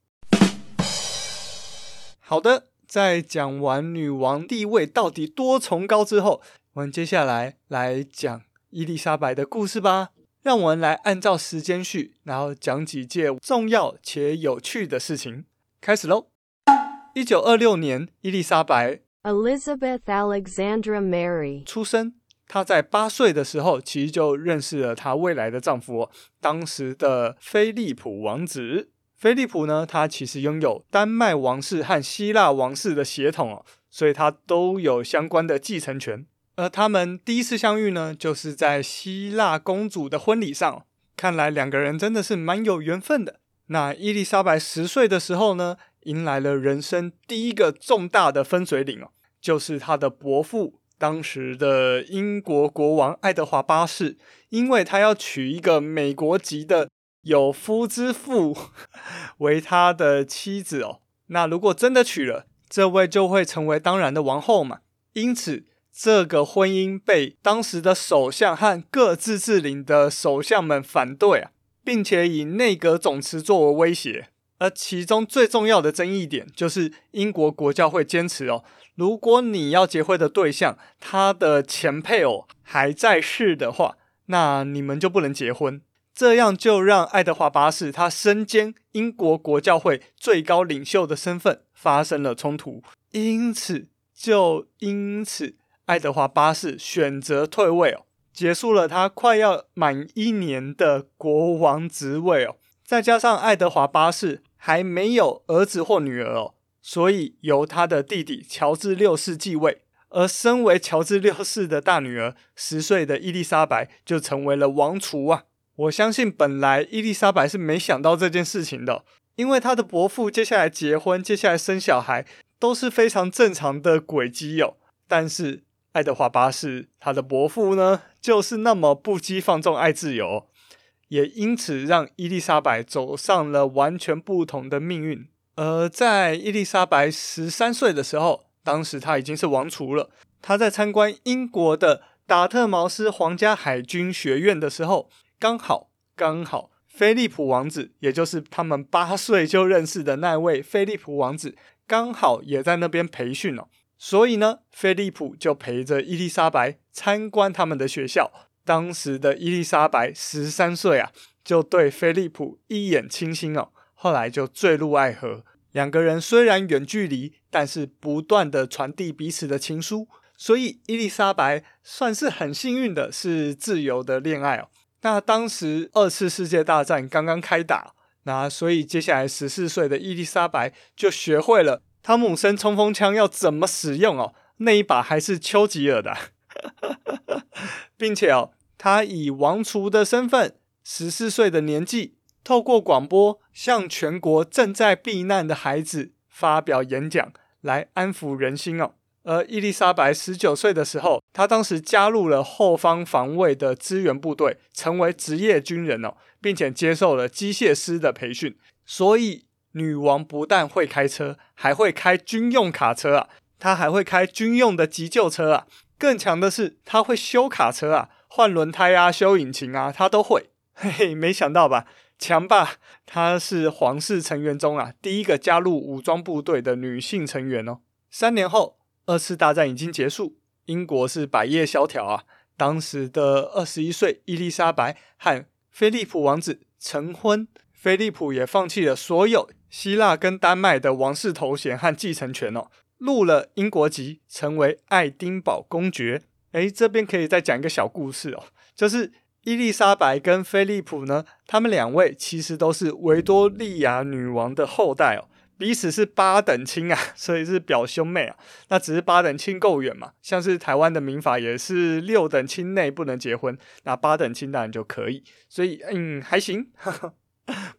好的，在讲完女王地位到底多崇高之后。我们接下来来讲伊丽莎白的故事吧。让我们来按照时间序，然后讲几件重要且有趣的事情。开始喽！一九二六年，伊丽莎白 Elizabeth Alexandra Mary 出生。她在八岁的时候，其实就认识了她未来的丈夫，当时的菲利普王子。菲利普呢，他其实拥有丹麦王室和希腊王室的血统哦，所以他都有相关的继承权。而他们第一次相遇呢，就是在希腊公主的婚礼上。看来两个人真的是蛮有缘分的。那伊丽莎白十岁的时候呢，迎来了人生第一个重大的分水岭哦，就是她的伯父，当时的英国国王爱德华八世，因为他要娶一个美国籍的有夫之妇 为他的妻子哦。那如果真的娶了，这位就会成为当然的王后嘛。因此。这个婚姻被当时的首相和各自治领的首相们反对啊，并且以内阁总辞作为威胁。而其中最重要的争议点就是英国国教会坚持哦，如果你要结婚的对象他的前配偶还在世的话，那你们就不能结婚。这样就让爱德华八世他身兼英国国教会最高领袖的身份发生了冲突。因此，就因此。爱德华八世选择退位哦，结束了他快要满一年的国王职位哦。再加上爱德华八世还没有儿子或女儿哦，所以由他的弟弟乔治六世继位。而身为乔治六世的大女儿，十岁的伊丽莎白就成为了王储啊。我相信本来伊丽莎白是没想到这件事情的，因为她的伯父接下来结婚、接下来生小孩都是非常正常的轨迹哦，但是。爱德华八世，他的伯父呢，就是那么不羁放纵爱自由，也因此让伊丽莎白走上了完全不同的命运。而在伊丽莎白十三岁的时候，当时她已经是王储了。她在参观英国的达特茅斯皇家海军学院的时候，刚好刚好，菲利普王子，也就是他们八岁就认识的那位菲利普王子，刚好也在那边培训哦。所以呢，菲利普就陪着伊丽莎白参观他们的学校。当时的伊丽莎白十三岁啊，就对菲利普一眼倾心哦。后来就坠入爱河。两个人虽然远距离，但是不断的传递彼此的情书。所以伊丽莎白算是很幸运的，是自由的恋爱哦。那当时二次世界大战刚刚开打，那所以接下来十四岁的伊丽莎白就学会了。汤姆森冲锋枪要怎么使用哦？那一把还是丘吉尔的，并且哦，他以王储的身份，十四岁的年纪，透过广播向全国正在避难的孩子发表演讲，来安抚人心哦。而伊丽莎白十九岁的时候，她当时加入了后方防卫的支援部队，成为职业军人哦，并且接受了机械师的培训。所以，女王不但会开车，还会开军用卡车啊，她还会开军用的急救车啊。更强的是，她会修卡车啊，换轮胎啊，修引擎啊，她都会。嘿嘿，没想到吧？强吧？她是皇室成员中啊，第一个加入武装部队的女性成员哦。三年后。二次大战已经结束，英国是百业萧条啊。当时的二十一岁伊丽莎白和菲利普王子成婚，菲利普也放弃了所有希腊跟丹麦的王室头衔和继承权哦，入了英国籍，成为爱丁堡公爵。诶，这边可以再讲一个小故事哦，就是伊丽莎白跟菲利普呢，他们两位其实都是维多利亚女王的后代哦。彼此是八等亲啊，所以是表兄妹啊。那只是八等亲够远嘛？像是台湾的民法也是六等亲内不能结婚，那八等亲当然就可以。所以嗯，还行。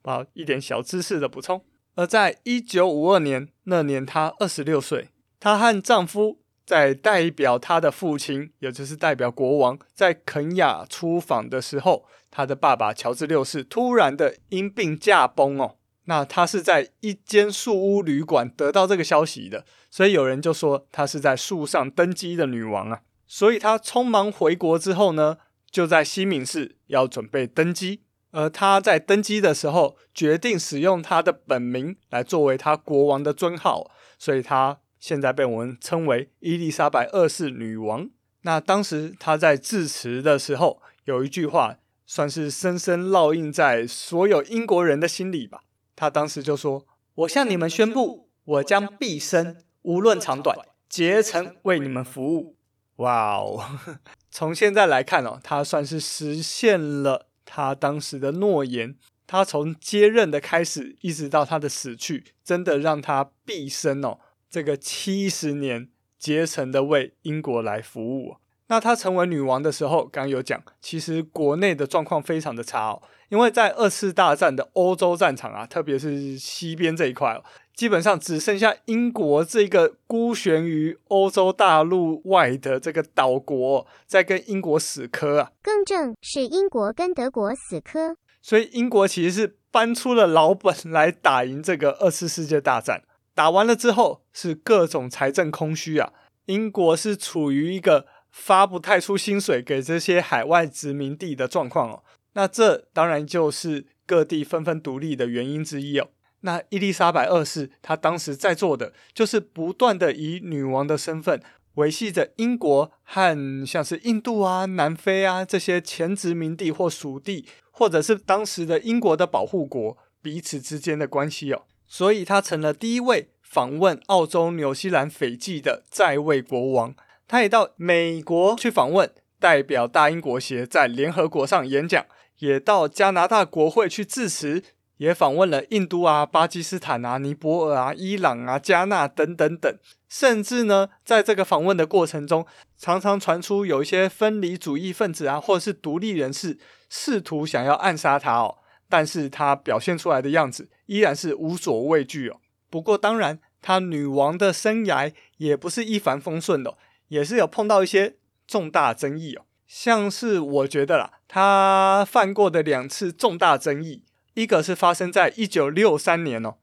好，一点小知识的补充。而在一九五二年那年，她二十六岁，她和丈夫在代表她的父亲，也就是代表国王，在肯亚出访的时候，她的爸爸乔治六世突然的因病驾崩哦。那她是在一间树屋旅馆得到这个消息的，所以有人就说她是在树上登基的女王啊。所以她匆忙回国之后呢，就在西敏寺要准备登基。而他在登基的时候，决定使用他的本名来作为他国王的尊号，所以他现在被我们称为伊丽莎白二世女王。那当时她在致辞的时候，有一句话算是深深烙印在所有英国人的心里吧。他当时就说：“我向你们宣布，我将毕生无论长短，竭诚为你们服务。”哇哦！从现在来看哦，他算是实现了他当时的诺言。他从接任的开始，一直到他的死去，真的让他毕生哦，这个七十年竭诚的为英国来服务。那她成为女王的时候，刚有讲，其实国内的状况非常的差哦，因为在二次大战的欧洲战场啊，特别是西边这一块，基本上只剩下英国这个孤悬于欧洲大陆外的这个岛国在跟英国死磕啊。更正是英国跟德国死磕，所以英国其实是搬出了老本来打赢这个二次世界大战。打完了之后是各种财政空虚啊，英国是处于一个。发不太出薪水给这些海外殖民地的状况哦，那这当然就是各地纷纷独立的原因之一哦。那伊丽莎白二世她当时在做的，就是不断的以女王的身份维系着英国和像是印度啊、南非啊这些前殖民地或属地，或者是当时的英国的保护国彼此之间的关系哦。所以她成了第一位访问澳洲、纽西兰、斐济的在位国王。他也到美国去访问，代表大英国协在联合国上演讲，也到加拿大国会去致辞，也访问了印度啊、巴基斯坦啊、尼泊尔啊、伊朗啊、加纳等等等，甚至呢，在这个访问的过程中，常常传出有一些分离主义分子啊，或者是独立人士试图想要暗杀他哦，但是他表现出来的样子依然是无所畏惧哦。不过当然，他女王的生涯也不是一帆风顺的。也是有碰到一些重大争议哦，像是我觉得啦，他犯过的两次重大争议，一个是发生在一九六三年哦，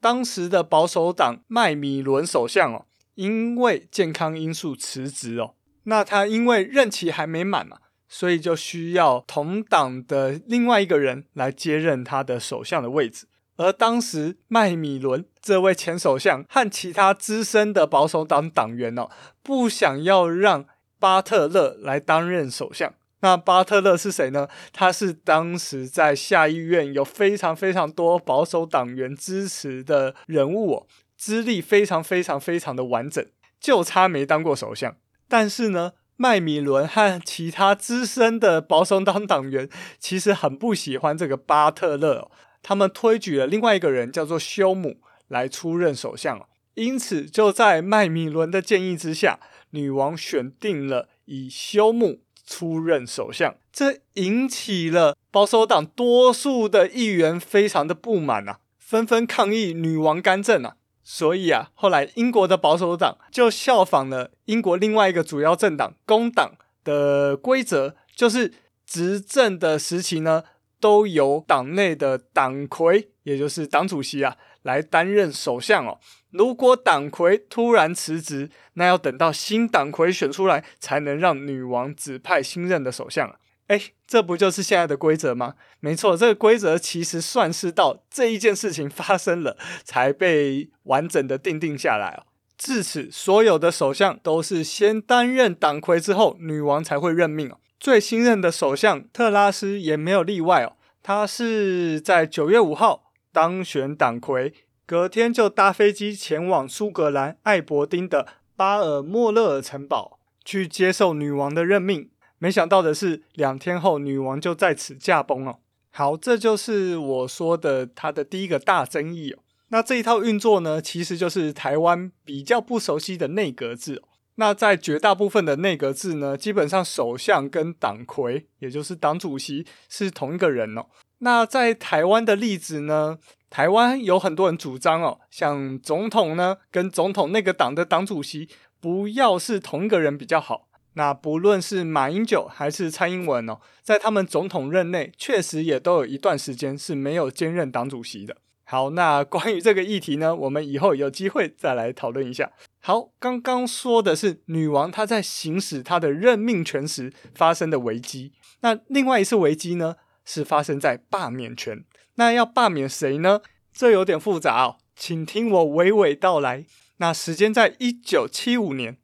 当时的保守党麦米伦首相哦，因为健康因素辞职哦，那他因为任期还没满嘛，所以就需要同党的另外一个人来接任他的首相的位置。而当时麦米伦这位前首相和其他资深的保守党党员哦，不想要让巴特勒来担任首相。那巴特勒是谁呢？他是当时在下议院有非常非常多保守党员支持的人物哦，资历非常非常非常的完整，就差没当过首相。但是呢，麦米伦和其他资深的保守党党员其实很不喜欢这个巴特勒。他们推举了另外一个人，叫做休姆，来出任首相。因此，就在麦米伦的建议之下，女王选定了以休姆出任首相。这引起了保守党多数的议员非常的不满啊，纷纷抗议女王干政啊。所以啊，后来英国的保守党就效仿了英国另外一个主要政党工党的规则，就是执政的时期呢，都由党内的党魁，也就是党主席啊，来担任首相哦。如果党魁突然辞职，那要等到新党魁选出来，才能让女王指派新任的首相。哎，这不就是现在的规则吗？没错，这个规则其实算是到这一件事情发生了，才被完整的定定下来哦。至此，所有的首相都是先担任党魁之后，女王才会任命哦。最新任的首相特拉斯也没有例外哦，他是在九月五号当选党魁，隔天就搭飞机前往苏格兰爱伯丁的巴尔莫勒尔城堡去接受女王的任命。没想到的是，两天后女王就在此驾崩了。好，这就是我说的她的第一个大争议哦。那这一套运作呢，其实就是台湾比较不熟悉的内阁制。那在绝大部分的内阁制呢，基本上首相跟党魁，也就是党主席是同一个人哦。那在台湾的例子呢，台湾有很多人主张哦，像总统呢跟总统那个党的党主席不要是同一个人比较好。那不论是马英九还是蔡英文哦，在他们总统任内，确实也都有一段时间是没有兼任党主席的。好，那关于这个议题呢，我们以后有机会再来讨论一下。好，刚刚说的是女王她在行使她的任命权时发生的危机。那另外一次危机呢，是发生在罢免权。那要罢免谁呢？这有点复杂哦，请听我娓娓道来。那时间在一九七五年。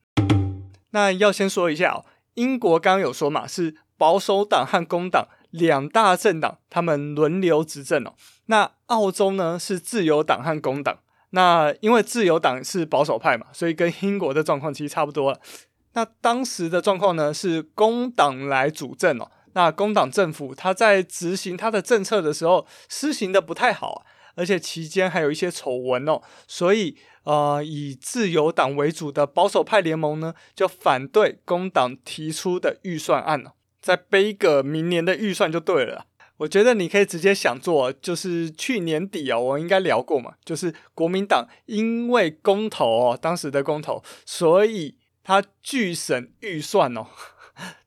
那要先说一下哦，英国刚刚有说嘛，是保守党和工党两大政党，他们轮流执政哦。那澳洲呢是自由党和工党，那因为自由党是保守派嘛，所以跟英国的状况其实差不多。那当时的状况呢是工党来主政哦，那工党政府他在执行他的政策的时候施行的不太好，而且期间还有一些丑闻哦，所以。呃，以自由党为主的保守派联盟呢，就反对工党提出的预算案哦，再背一个明年的预算就对了。我觉得你可以直接想做，就是去年底哦，我应该聊过嘛，就是国民党因为公投哦，当时的公投，所以他拒审预算哦。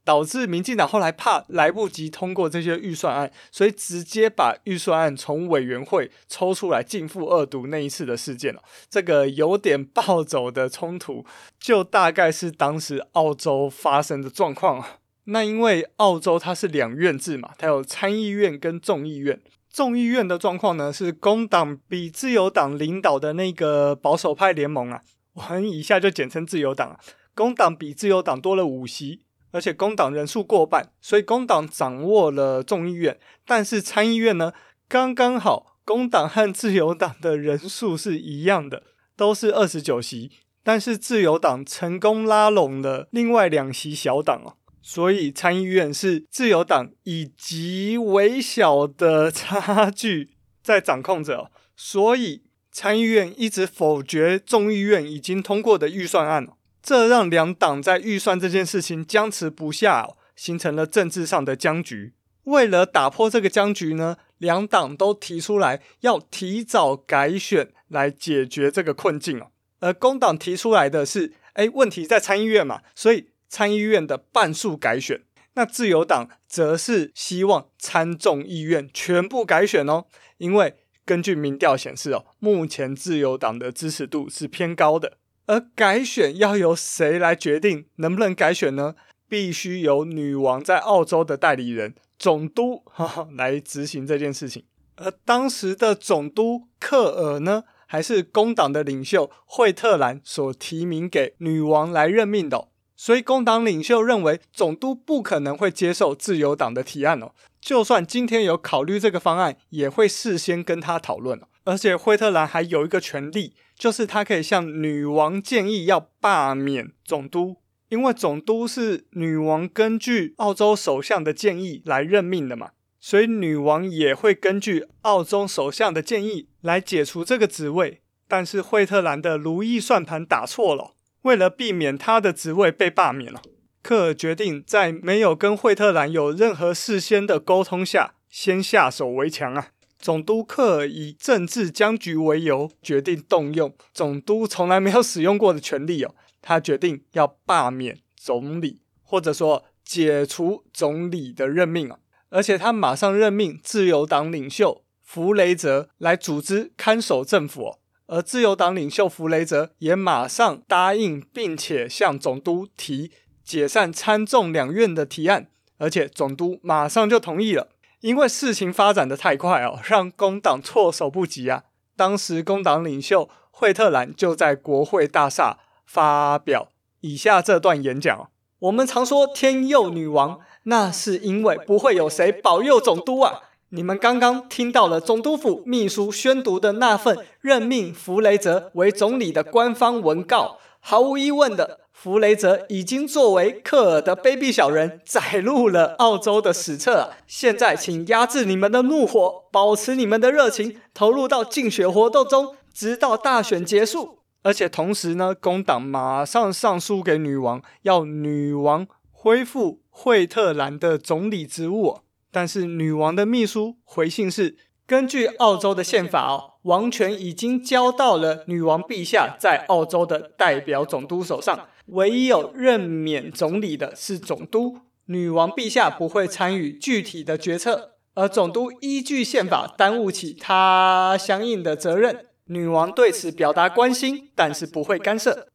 导致民进党后来怕来不及通过这些预算案，所以直接把预算案从委员会抽出来径付二读那一次的事件了。这个有点暴走的冲突，就大概是当时澳洲发生的状况。那因为澳洲它是两院制嘛，它有参议院跟众议院。众议院的状况呢，是工党比自由党领导的那个保守派联盟啊，我们以下就简称自由党啊。工党比自由党多了五席。而且工党人数过半，所以工党掌握了众议院，但是参议院呢，刚刚好，工党和自由党的人数是一样的，都是二十九席，但是自由党成功拉拢了另外两席小党哦，所以参议院是自由党以极微小的差距在掌控着，所以参议院一直否决众议院已经通过的预算案。这让两党在预算这件事情僵持不下，形成了政治上的僵局。为了打破这个僵局呢，两党都提出来要提早改选来解决这个困境哦。而工党提出来的是，哎，问题在参议院嘛，所以参议院的半数改选。那自由党则是希望参众议院全部改选哦，因为根据民调显示哦，目前自由党的支持度是偏高的。而改选要由谁来决定能不能改选呢？必须由女王在澳洲的代理人总督 哈哈来执行这件事情。而当时的总督克尔呢，还是工党的领袖惠特兰所提名给女王来任命的。所以工党领袖认为总督不可能会接受自由党的提案哦。就算今天有考虑这个方案，也会事先跟他讨论。而且惠特兰还有一个权利。就是他可以向女王建议要罢免总督，因为总督是女王根据澳洲首相的建议来任命的嘛，所以女王也会根据澳洲首相的建议来解除这个职位。但是惠特兰的如意算盘打错了，为了避免他的职位被罢免了，克尔决定在没有跟惠特兰有任何事先的沟通下，先下手为强啊。总督克尔以政治僵局为由，决定动用总督从来没有使用过的权力哦。他决定要罢免总理，或者说解除总理的任命啊。而且他马上任命自由党领袖弗雷泽来组织看守政府哦。而自由党领袖弗雷泽也马上答应，并且向总督提解散参众两院的提案，而且总督马上就同意了。因为事情发展的太快哦，让工党措手不及啊。当时工党领袖惠特兰就在国会大厦发表以下这段演讲：我们常说天佑女王，那是因为不会有谁保佑总督啊。你们刚刚听到了总督府秘书宣读的那份任命弗雷泽为总理的官方文告。毫无疑问的，弗雷泽已经作为克尔的卑鄙小人载入了澳洲的史册。现在，请压制你们的怒火，保持你们的热情，投入到竞选活动中，直到大选结束。而且同时呢，工党马上上书给女王，要女王恢复惠特兰的总理职务。但是女王的秘书回信是：根据澳洲的宪法哦，王权已经交到了女王陛下在澳洲的代表总督手上，唯一有任免总理的是总督，女王陛下不会参与具体的决策，而总督依据宪法担负起他相应的责任。女王对此表达关心，但是不会干涉。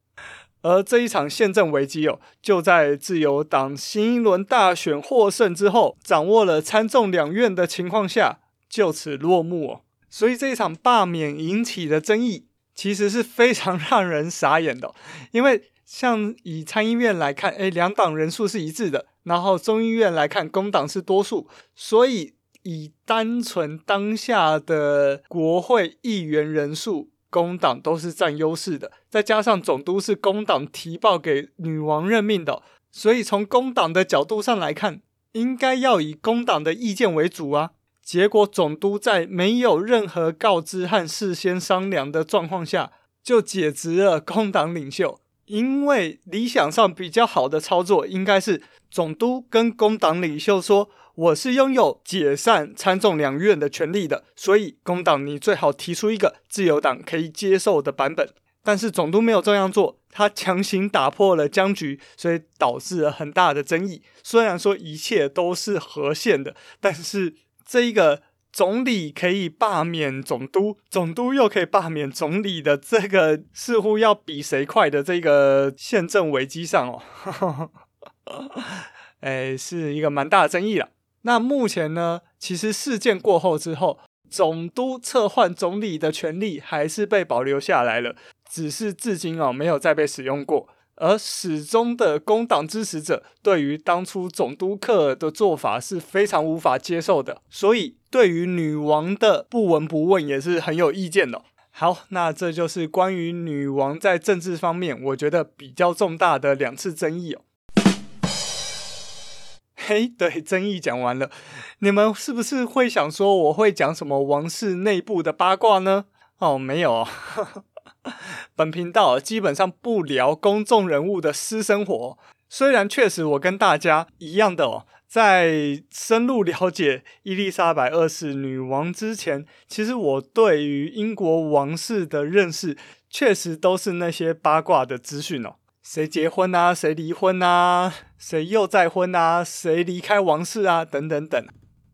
而这一场宪政危机哦，就在自由党新一轮大选获胜之后，掌握了参众两院的情况下，就此落幕哦。所以这一场罢免引起的争议，其实是非常让人傻眼的。因为像以参议院来看，诶，两党人数是一致的；然后众议院来看，工党是多数，所以以单纯当下的国会议员人数。工党都是占优势的，再加上总督是工党提报给女王任命的，所以从工党的角度上来看，应该要以工党的意见为主啊。结果总督在没有任何告知和事先商量的状况下，就解职了工党领袖。因为理想上比较好的操作，应该是总督跟工党领袖说。我是拥有解散参众两院的权利的，所以工党你最好提出一个自由党可以接受的版本。但是总督没有这样做，他强行打破了僵局，所以导致了很大的争议。虽然说一切都是合宪的，但是这一个总理可以罢免总督，总督又可以罢免总理的这个似乎要比谁快的这个宪政危机上哦，哎，是一个蛮大的争议了。那目前呢，其实事件过后之后，总督撤换总理的权利还是被保留下来了，只是至今哦没有再被使用过。而始终的工党支持者对于当初总督克尔的做法是非常无法接受的，所以对于女王的不闻不问也是很有意见的。好，那这就是关于女王在政治方面，我觉得比较重大的两次争议哦。嘿，对，争议讲完了，你们是不是会想说我会讲什么王室内部的八卦呢？哦，没有哦，本频道基本上不聊公众人物的私生活。虽然确实我跟大家一样的哦，在深入了解伊丽莎白二世女王之前，其实我对于英国王室的认识确实都是那些八卦的资讯哦。谁结婚啊？谁离婚啊？谁又再婚啊？谁离开王室啊？等等等。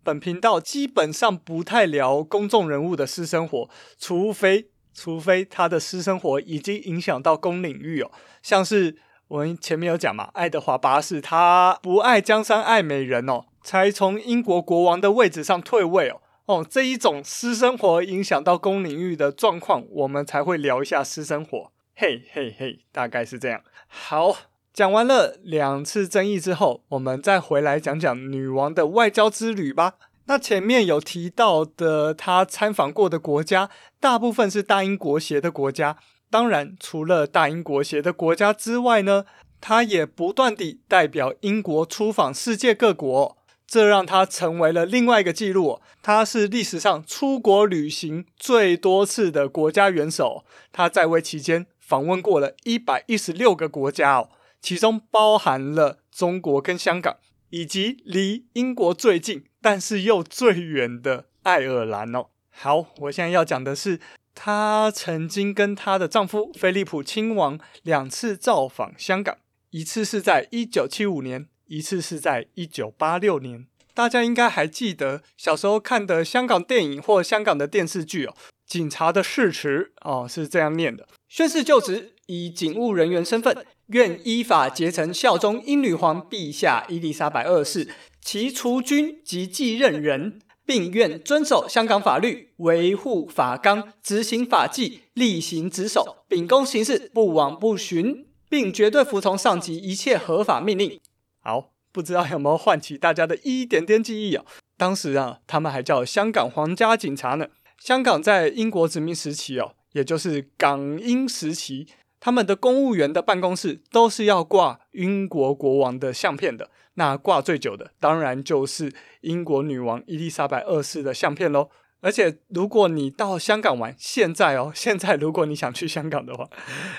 本频道基本上不太聊公众人物的私生活，除非除非他的私生活已经影响到公领域哦。像是我们前面有讲嘛，爱德华八世他不爱江山爱美人哦，才从英国国王的位置上退位哦。哦，这一种私生活影响到公领域的状况，我们才会聊一下私生活。嘿嘿嘿，大概是这样。好，讲完了两次争议之后，我们再回来讲讲女王的外交之旅吧。那前面有提到的，她参访过的国家，大部分是大英国协的国家。当然，除了大英国协的国家之外呢，他也不断地代表英国出访世界各国，这让他成为了另外一个记录。他是历史上出国旅行最多次的国家元首。他在位期间，访问过了一百一十六个国家哦，其中包含了中国跟香港，以及离英国最近但是又最远的爱尔兰哦。好，我现在要讲的是，她曾经跟她的丈夫菲利普亲王两次造访香港，一次是在一九七五年，一次是在一九八六年。大家应该还记得小时候看的香港电影或香港的电视剧哦，警察的誓词哦是这样念的：宣誓就职，以警务人员身份，愿依法竭诚效忠英女皇陛下伊丽莎白二世，其储君及继任人，并愿遵守香港法律，维护法纲，执行法纪，例行职守，秉公行事，不枉不巡，并绝对服从上级一切合法命令。好。不知道有没有唤起大家的一点点记忆哦？当时啊，他们还叫香港皇家警察呢。香港在英国殖民时期哦，也就是港英时期，他们的公务员的办公室都是要挂英国国王的相片的。那挂最久的，当然就是英国女王伊丽莎白二世的相片喽。而且，如果你到香港玩，现在哦，现在如果你想去香港的话，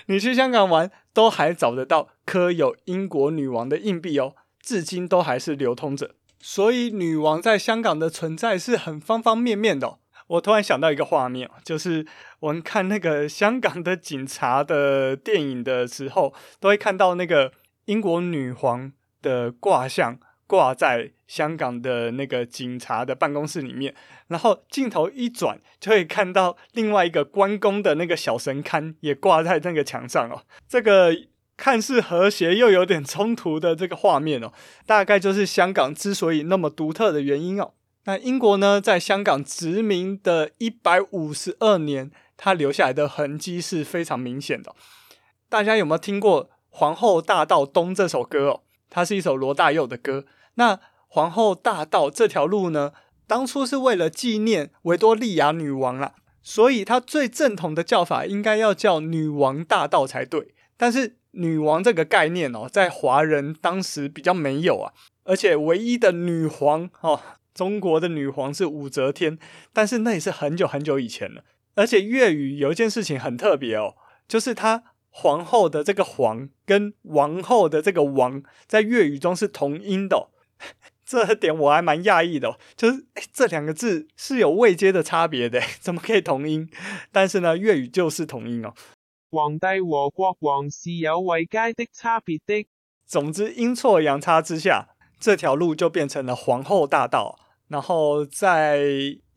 你去香港玩都还找得到刻有英国女王的硬币哦。至今都还是流通着，所以女王在香港的存在是很方方面面的。我突然想到一个画面，就是我们看那个香港的警察的电影的时候，都会看到那个英国女皇的挂像挂在香港的那个警察的办公室里面，然后镜头一转，就会看到另外一个关公的那个小神龛也挂在那个墙上哦。这个。看似和谐又有点冲突的这个画面哦，大概就是香港之所以那么独特的原因哦。那英国呢，在香港殖民的一百五十二年，它留下来的痕迹是非常明显的。大家有没有听过《皇后大道东》这首歌哦？它是一首罗大佑的歌。那皇后大道这条路呢，当初是为了纪念维多利亚女王啦，所以它最正统的叫法应该要叫女王大道才对。但是女王这个概念哦，在华人当时比较没有啊，而且唯一的女皇哦，中国的女皇是武则天，但是那也是很久很久以前了。而且粤语有一件事情很特别哦，就是她皇后的这个“皇”跟王后的这个“王”在粤语中是同音的哦，这点我还蛮讶异的哦，就是诶这两个字是有位阶的差别的，怎么可以同音？但是呢，粤语就是同音哦。皇帝和国王是有位阶的差别的。总之，阴错阳差之下，这条路就变成了皇后大道。然后，在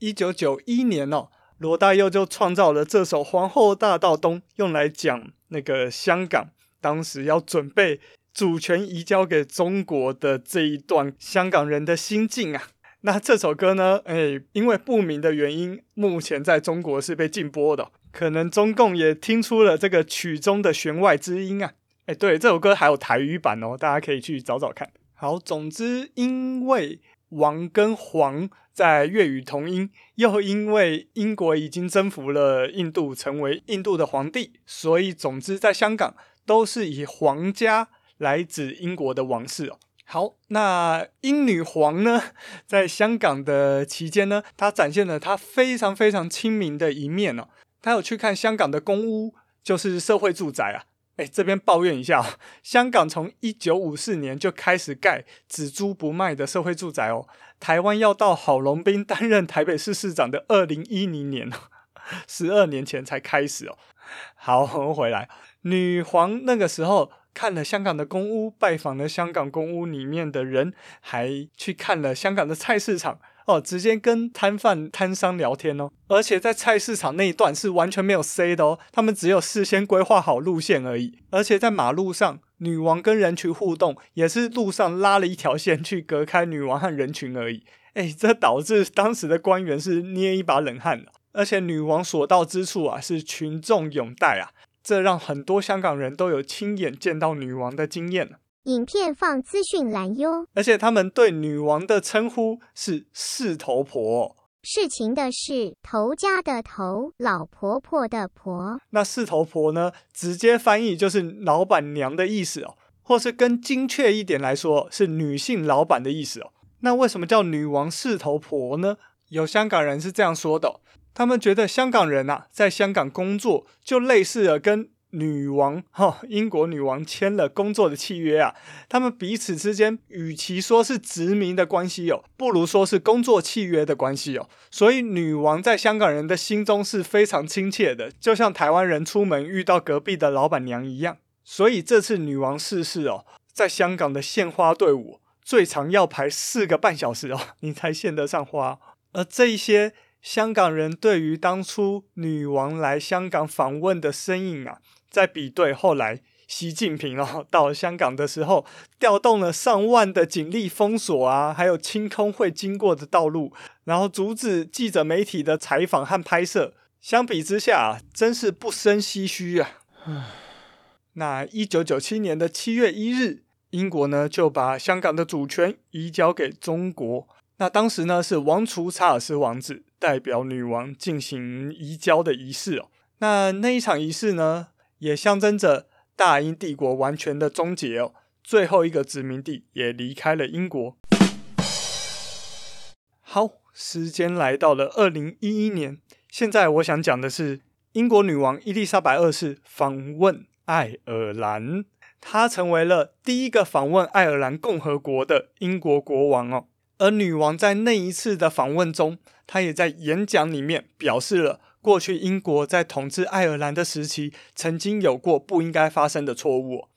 一九九一年哦，罗大佑就创造了这首《皇后大道东》，用来讲那个香港当时要准备主权移交给中国的这一段香港人的心境啊。那这首歌呢，哎，因为不明的原因，目前在中国是被禁播的。可能中共也听出了这个曲中的弦外之音啊！哎，对，这首歌还有台语版哦，大家可以去找找看。好，总之，因为“王”跟“皇”在粤语同音，又因为英国已经征服了印度，成为印度的皇帝，所以总之，在香港都是以“皇家”来指英国的王室哦。好，那英女皇呢，在香港的期间呢，她展现了她非常非常亲民的一面哦。她有去看香港的公屋，就是社会住宅啊。哎，这边抱怨一下哦，香港从一九五四年就开始盖只租不卖的社会住宅哦。台湾要到郝龙斌担任台北市市长的二零一零年，十二年前才开始哦。好，我们回来，女皇那个时候看了香港的公屋，拜访了香港公屋里面的人，还去看了香港的菜市场。哦，直接跟摊贩摊商聊天哦，而且在菜市场那一段是完全没有 C 的哦，他们只有事先规划好路线而已。而且在马路上，女王跟人群互动也是路上拉了一条线去隔开女王和人群而已。哎，这导致当时的官员是捏一把冷汗的。而且女王所到之处啊，是群众拥戴啊，这让很多香港人都有亲眼见到女王的经验。影片放资讯栏哟，而且他们对女王的称呼是“事头婆”，哦，事情的事，头家的头，老婆婆的婆。那“事头婆”呢，直接翻译就是老板娘的意思哦，或是更精确一点来说，是女性老板的意思哦。那为什么叫女王事头婆呢？有香港人是这样说的，他们觉得香港人啊，在香港工作就类似了跟女王哈、英国女王签了工作的契约啊。他们彼此之间，与其说是殖民的关系哦，不如说是工作契约的关系哦。所以女王在香港人的心中是非常亲切的，就像台湾人出门遇到隔壁的老板娘一样。所以这次女王逝世哦，在香港的献花队伍最长要排四个半小时哦，你才献得上花。而这一些。香港人对于当初女王来香港访问的身影啊，在比对后来习近平哦到香港的时候，调动了上万的警力封锁啊，还有清空会经过的道路，然后阻止记者媒体的采访和拍摄。相比之下啊，真是不胜唏嘘啊。那一九九七年的七月一日，英国呢就把香港的主权移交给中国。那当时呢是王储查尔斯王子。代表女王进行移交的仪式哦，那那一场仪式呢，也象征着大英帝国完全的终结哦，最后一个殖民地也离开了英国。好，时间来到了二零一一年，现在我想讲的是英国女王伊丽莎白二世访问爱尔兰，她成为了第一个访问爱尔兰共和国的英国国王哦。而女王在那一次的访问中，她也在演讲里面表示了过去英国在统治爱尔兰的时期曾经有过不应该发生的错误。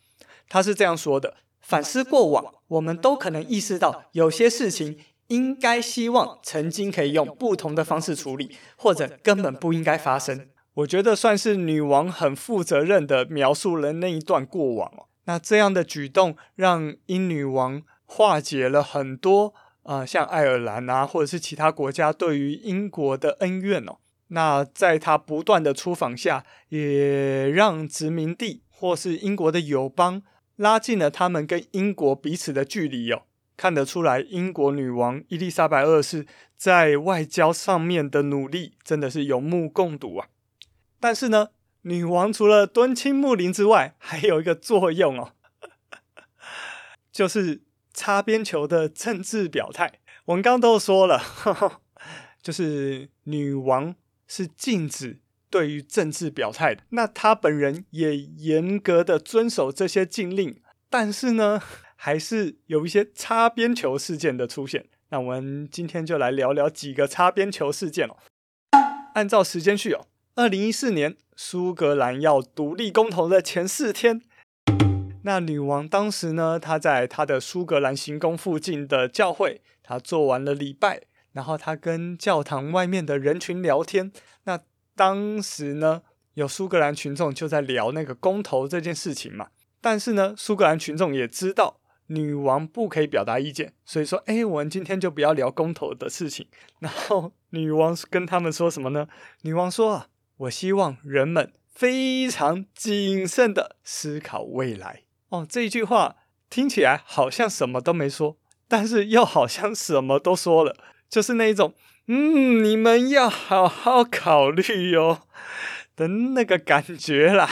她是这样说的：“反思过往，我们都可能意识到有些事情应该希望曾经可以用不同的方式处理，或者根本不应该发生。”我觉得算是女王很负责任地描述了那一段过往哦。那这样的举动让英女王化解了很多。啊、呃，像爱尔兰啊，或者是其他国家对于英国的恩怨哦，那在他不断的出访下，也让殖民地或是英国的友邦拉近了他们跟英国彼此的距离哦。看得出来，英国女王伊丽莎白二世在外交上面的努力真的是有目共睹啊。但是呢，女王除了敦亲睦邻之外，还有一个作用哦，就是。擦边球的政治表态，我们刚都说了呵呵，就是女王是禁止对于政治表态的。那他本人也严格的遵守这些禁令，但是呢，还是有一些擦边球事件的出现。那我们今天就来聊聊几个擦边球事件哦。按照时间序哦，二零一四年苏格兰要独立公投的前四天。那女王当时呢，她在她的苏格兰行宫附近的教会，她做完了礼拜，然后他跟教堂外面的人群聊天。那当时呢，有苏格兰群众就在聊那个公投这件事情嘛。但是呢，苏格兰群众也知道女王不可以表达意见，所以说，哎，我们今天就不要聊公投的事情。然后女王跟他们说什么呢？女王说啊，我希望人们非常谨慎地思考未来。哦，这一句话听起来好像什么都没说，但是又好像什么都说了，就是那一种，嗯，你们要好好考虑哟的那个感觉啦。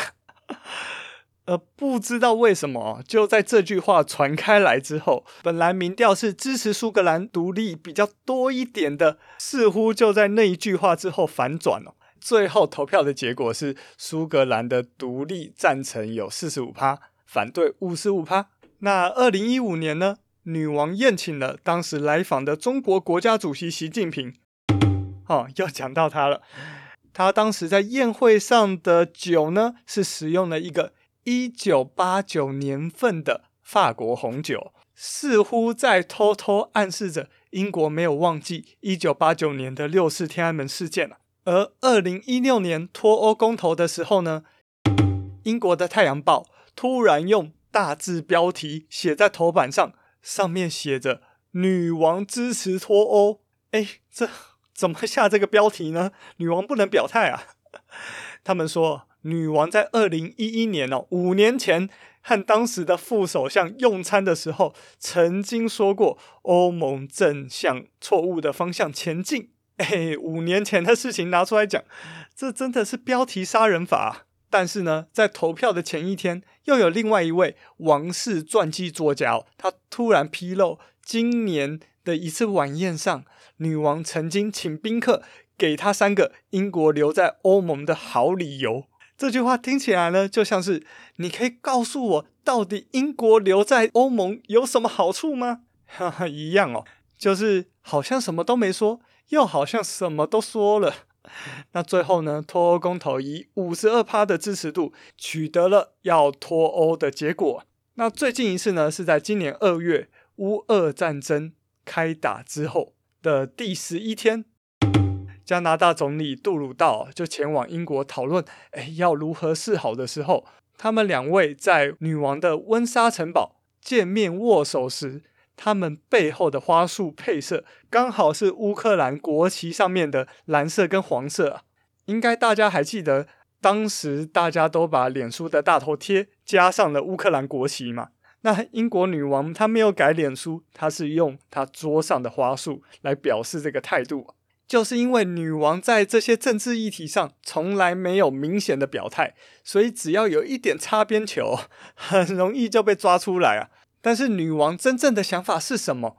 呃，不知道为什么，就在这句话传开来之后，本来民调是支持苏格兰独立比较多一点的，似乎就在那一句话之后反转了。最后投票的结果是苏格兰的独立赞成有四十五趴。反对五十五趴。那二零一五年呢？女王宴请了当时来访的中国国家主席习近平。哦，又讲到他了。他当时在宴会上的酒呢，是使用了一个一九八九年份的法国红酒，似乎在偷偷暗示着英国没有忘记一九八九年的六四天安门事件了。而二零一六年脱欧公投的时候呢，英国的《太阳报》。突然用大字标题写在头版上，上面写着“女王支持脱欧”。哎，这怎么下这个标题呢？女王不能表态啊！他们说，女王在二零一一年哦，五年前和当时的副首相用餐的时候，曾经说过欧盟正向错误的方向前进。哎，五年前的事情拿出来讲，这真的是标题杀人法啊。但是呢，在投票的前一天，又有另外一位王室传记作家，他突然披露，今年的一次晚宴上，女王曾经请宾客给他三个英国留在欧盟的好理由。这句话听起来呢，就像是你可以告诉我，到底英国留在欧盟有什么好处吗？哈哈，一样哦，就是好像什么都没说，又好像什么都说了。那最后呢，脱欧公投以五十二趴的支持度取得了要脱欧的结果。那最近一次呢，是在今年二月乌俄战争开打之后的第十一天，加拿大总理杜鲁道就前往英国讨论，哎，要如何是好的时候，他们两位在女王的温莎城堡见面握手时。他们背后的花束配色刚好是乌克兰国旗上面的蓝色跟黄色啊，应该大家还记得，当时大家都把脸书的大头贴加上了乌克兰国旗嘛。那英国女王她没有改脸书，她是用她桌上的花束来表示这个态度，就是因为女王在这些政治议题上从来没有明显的表态，所以只要有一点擦边球，很容易就被抓出来啊。但是女王真正的想法是什么？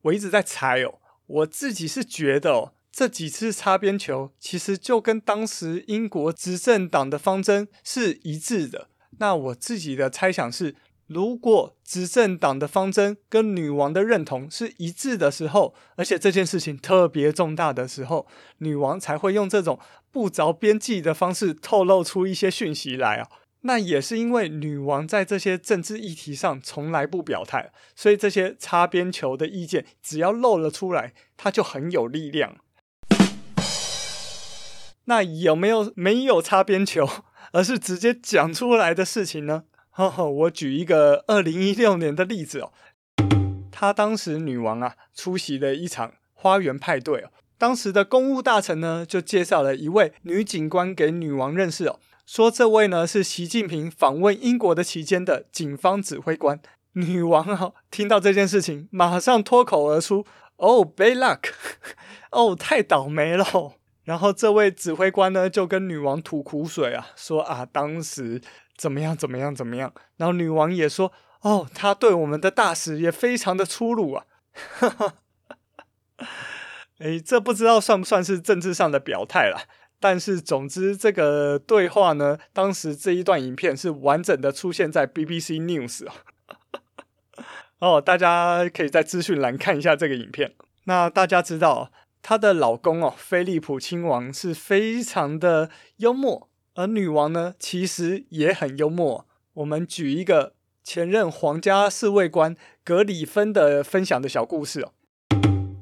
我一直在猜哦。我自己是觉得哦，这几次擦边球其实就跟当时英国执政党的方针是一致的。那我自己的猜想是，如果执政党的方针跟女王的认同是一致的时候，而且这件事情特别重大的时候，女王才会用这种不着边际的方式透露出一些讯息来啊。那也是因为女王在这些政治议题上从来不表态，所以这些擦边球的意见只要露了出来，她就很有力量。那有没有没有擦边球，而是直接讲出来的事情呢？呵呵，我举一个二零一六年的例子哦，她当时女王啊出席了一场花园派对哦，当时的公务大臣呢就介绍了一位女警官给女王认识哦。说这位呢是习近平访问英国的期间的警方指挥官。女王啊，听到这件事情，马上脱口而出：“哦，bad luck，哦，太倒霉了。”然后这位指挥官呢就跟女王吐苦水啊，说啊，当时怎么样怎么样怎么样。然后女王也说：“哦，他对我们的大使也非常的粗鲁啊。”哎，这不知道算不算是政治上的表态啦。但是，总之，这个对话呢，当时这一段影片是完整的出现在 BBC News 哦。哦，大家可以在资讯栏看一下这个影片。那大家知道，她的老公哦，菲利普亲王是非常的幽默，而女王呢，其实也很幽默。我们举一个前任皇家侍卫官格里芬的分享的小故事哦。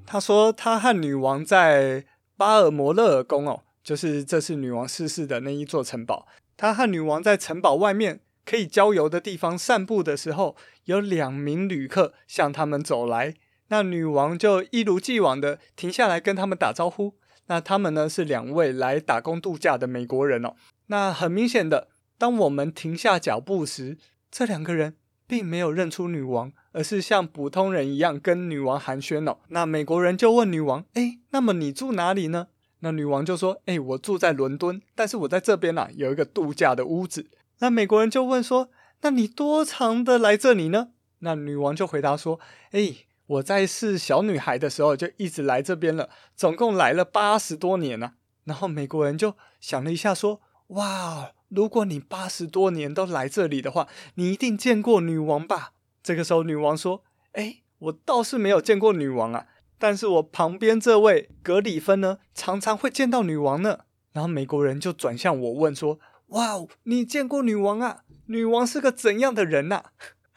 他说，他和女王在巴尔摩勒尔宫哦。就是这是女王逝世的那一座城堡。他和女王在城堡外面可以郊游的地方散步的时候，有两名旅客向他们走来。那女王就一如既往的停下来跟他们打招呼。那他们呢是两位来打工度假的美国人哦。那很明显的，当我们停下脚步时，这两个人并没有认出女王，而是像普通人一样跟女王寒暄哦。那美国人就问女王：“诶，那么你住哪里呢？”那女王就说：“哎、我住在伦敦，但是我在这边呐、啊，有一个度假的屋子。”那美国人就问说：“那你多长的来这里呢？”那女王就回答说：“哎、我在是小女孩的时候就一直来这边了，总共来了八十多年了、啊。”然后美国人就想了一下说：“哇，如果你八十多年都来这里的话，你一定见过女王吧？”这个时候女王说：“哎、我倒是没有见过女王啊。”但是我旁边这位格里芬呢，常常会见到女王呢。然后美国人就转向我问说：“哇，你见过女王啊？女王是个怎样的人呐？”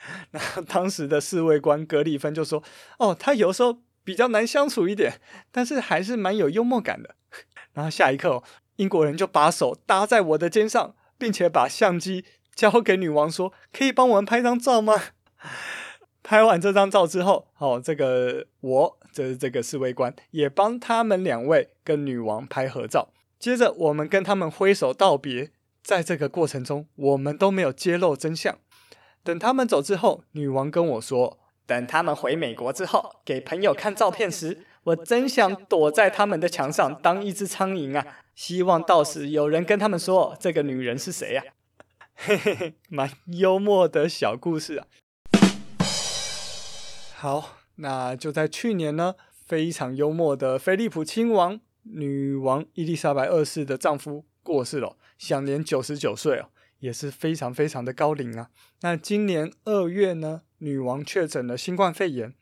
然后当时的侍卫官格里芬就说：“哦，她有时候比较难相处一点，但是还是蛮有幽默感的。” 然后下一刻，英国人就把手搭在我的肩上，并且把相机交给女王说：“可以帮我们拍张照吗？” 拍完这张照之后，哦，这个我。这是这个侍卫官也帮他们两位跟女王拍合照。接着，我们跟他们挥手道别。在这个过程中，我们都没有揭露真相。等他们走之后，女王跟我说：“等他们回美国之后，给朋友看照片时，我真想躲在他们的墙上当一只苍蝇啊！希望到时有人跟他们说这个女人是谁 呀？”嘿嘿嘿，蛮幽默的小故事啊。好。那就在去年呢，非常幽默的菲利普亲王、女王伊丽莎白二世的丈夫过世了，享年九十九岁哦，也是非常非常的高龄啊。那今年二月呢，女王确诊了新冠肺炎。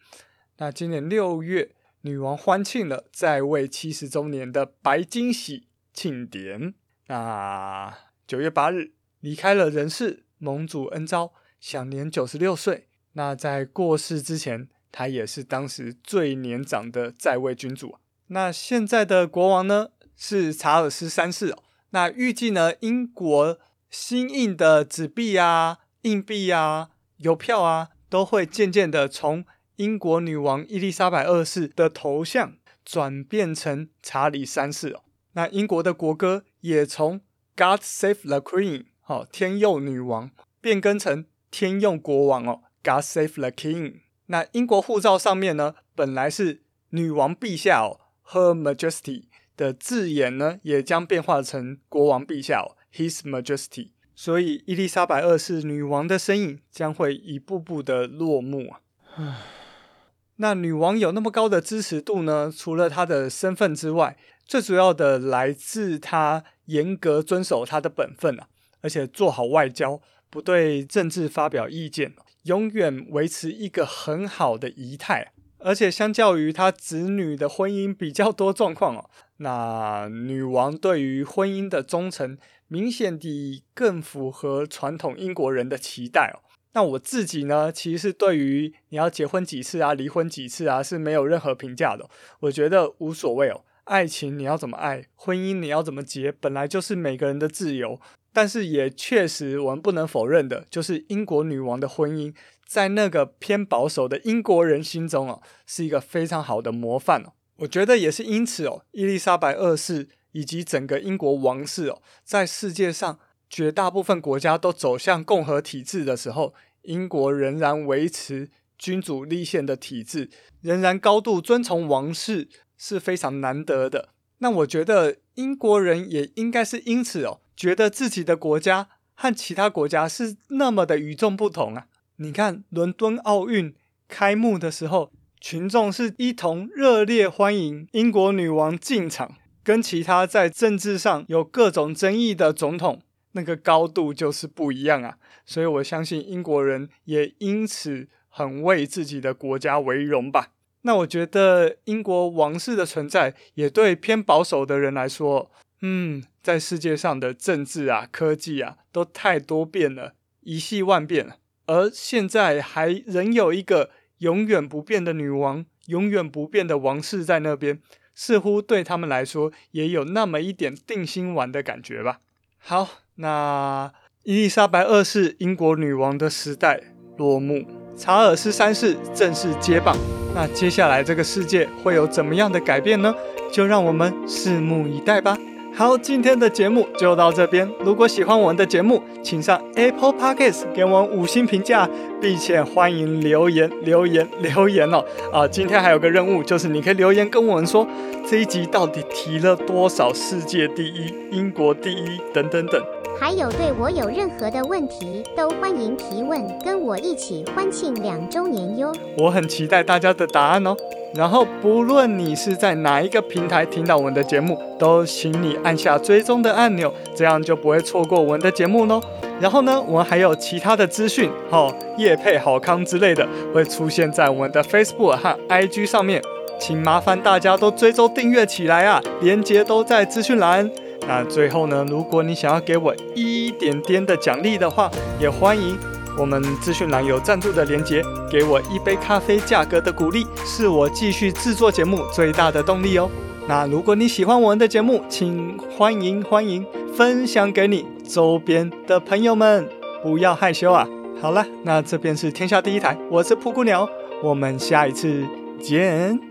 那今年六月，女王欢庆了在位七十周年的白金禧庆典。那九月八日离开了人世，盟主恩召，享年九十六岁。那在过世之前，他也是当时最年长的在位君主。那现在的国王呢，是查尔斯三世哦。那预计呢，英国新印的纸币啊、硬币啊、邮票啊，都会渐渐的从英国女王伊丽莎白二世的头像转变成查理三世哦，那英国的国歌也从 God Save the Queen 哦，天佑女王变更成天佑国王哦，God Save the King。那英国护照上面呢，本来是女王陛下哦，Her Majesty 的字眼呢，也将变化成国王陛下哦，His Majesty。所以伊丽莎白二世女王的身影将会一步步的落幕啊。唉。那女王有那么高的支持度呢？除了她的身份之外，最主要的来自她严格遵守她的本分啊，而且做好外交，不对政治发表意见，永远维持一个很好的仪态。而且相较于她子女的婚姻比较多状况哦，那女王对于婚姻的忠诚，明显地更符合传统英国人的期待哦。那我自己呢，其实是对于你要结婚几次啊，离婚几次啊，是没有任何评价的。我觉得无所谓哦，爱情你要怎么爱，婚姻你要怎么结，本来就是每个人的自由。但是也确实，我们不能否认的，就是英国女王的婚姻，在那个偏保守的英国人心中哦，是一个非常好的模范哦。我觉得也是因此哦，伊丽莎白二世以及整个英国王室哦，在世界上绝大部分国家都走向共和体制的时候。英国仍然维持君主立宪的体制，仍然高度遵从王室，是非常难得的。那我觉得英国人也应该是因此哦，觉得自己的国家和其他国家是那么的与众不同啊！你看，伦敦奥运开幕的时候，群众是一同热烈欢迎英国女王进场，跟其他在政治上有各种争议的总统。那个高度就是不一样啊，所以我相信英国人也因此很为自己的国家为荣吧。那我觉得英国王室的存在也对偏保守的人来说，嗯，在世界上的政治啊、科技啊都太多变了，一系万变了，而现在还仍有一个永远不变的女王、永远不变的王室在那边，似乎对他们来说也有那么一点定心丸的感觉吧。好。那伊丽莎白二世英国女王的时代落幕，查尔斯三世正式接棒。那接下来这个世界会有怎么样的改变呢？就让我们拭目以待吧。好，今天的节目就到这边。如果喜欢我们的节目，请上 Apple Podcast 给我们五星评价，并且欢迎留言留言留言哦。啊，今天还有个任务，就是你可以留言跟我们说这一集到底提了多少世界第一、英国第一等等等。还有对我有任何的问题，都欢迎提问，跟我一起欢庆两周年哟。我很期待大家的答案哦。然后，不论你是在哪一个平台听到我们的节目，都请你按下追踪的按钮，这样就不会错过我们的节目喽。然后呢，我们还有其他的资讯，哦，夜配好康之类的，会出现在我们的 Facebook 和 IG 上面，请麻烦大家都追踪订阅起来啊，链接都在资讯栏。那最后呢，如果你想要给我一点点的奖励的话，也欢迎。我们资讯栏有赞助的连接，给我一杯咖啡价格的鼓励，是我继续制作节目最大的动力哦。那如果你喜欢我们的节目，请欢迎欢迎分享给你周边的朋友们，不要害羞啊。好了，那这边是天下第一台，我是蒲谷鸟，我们下一次见。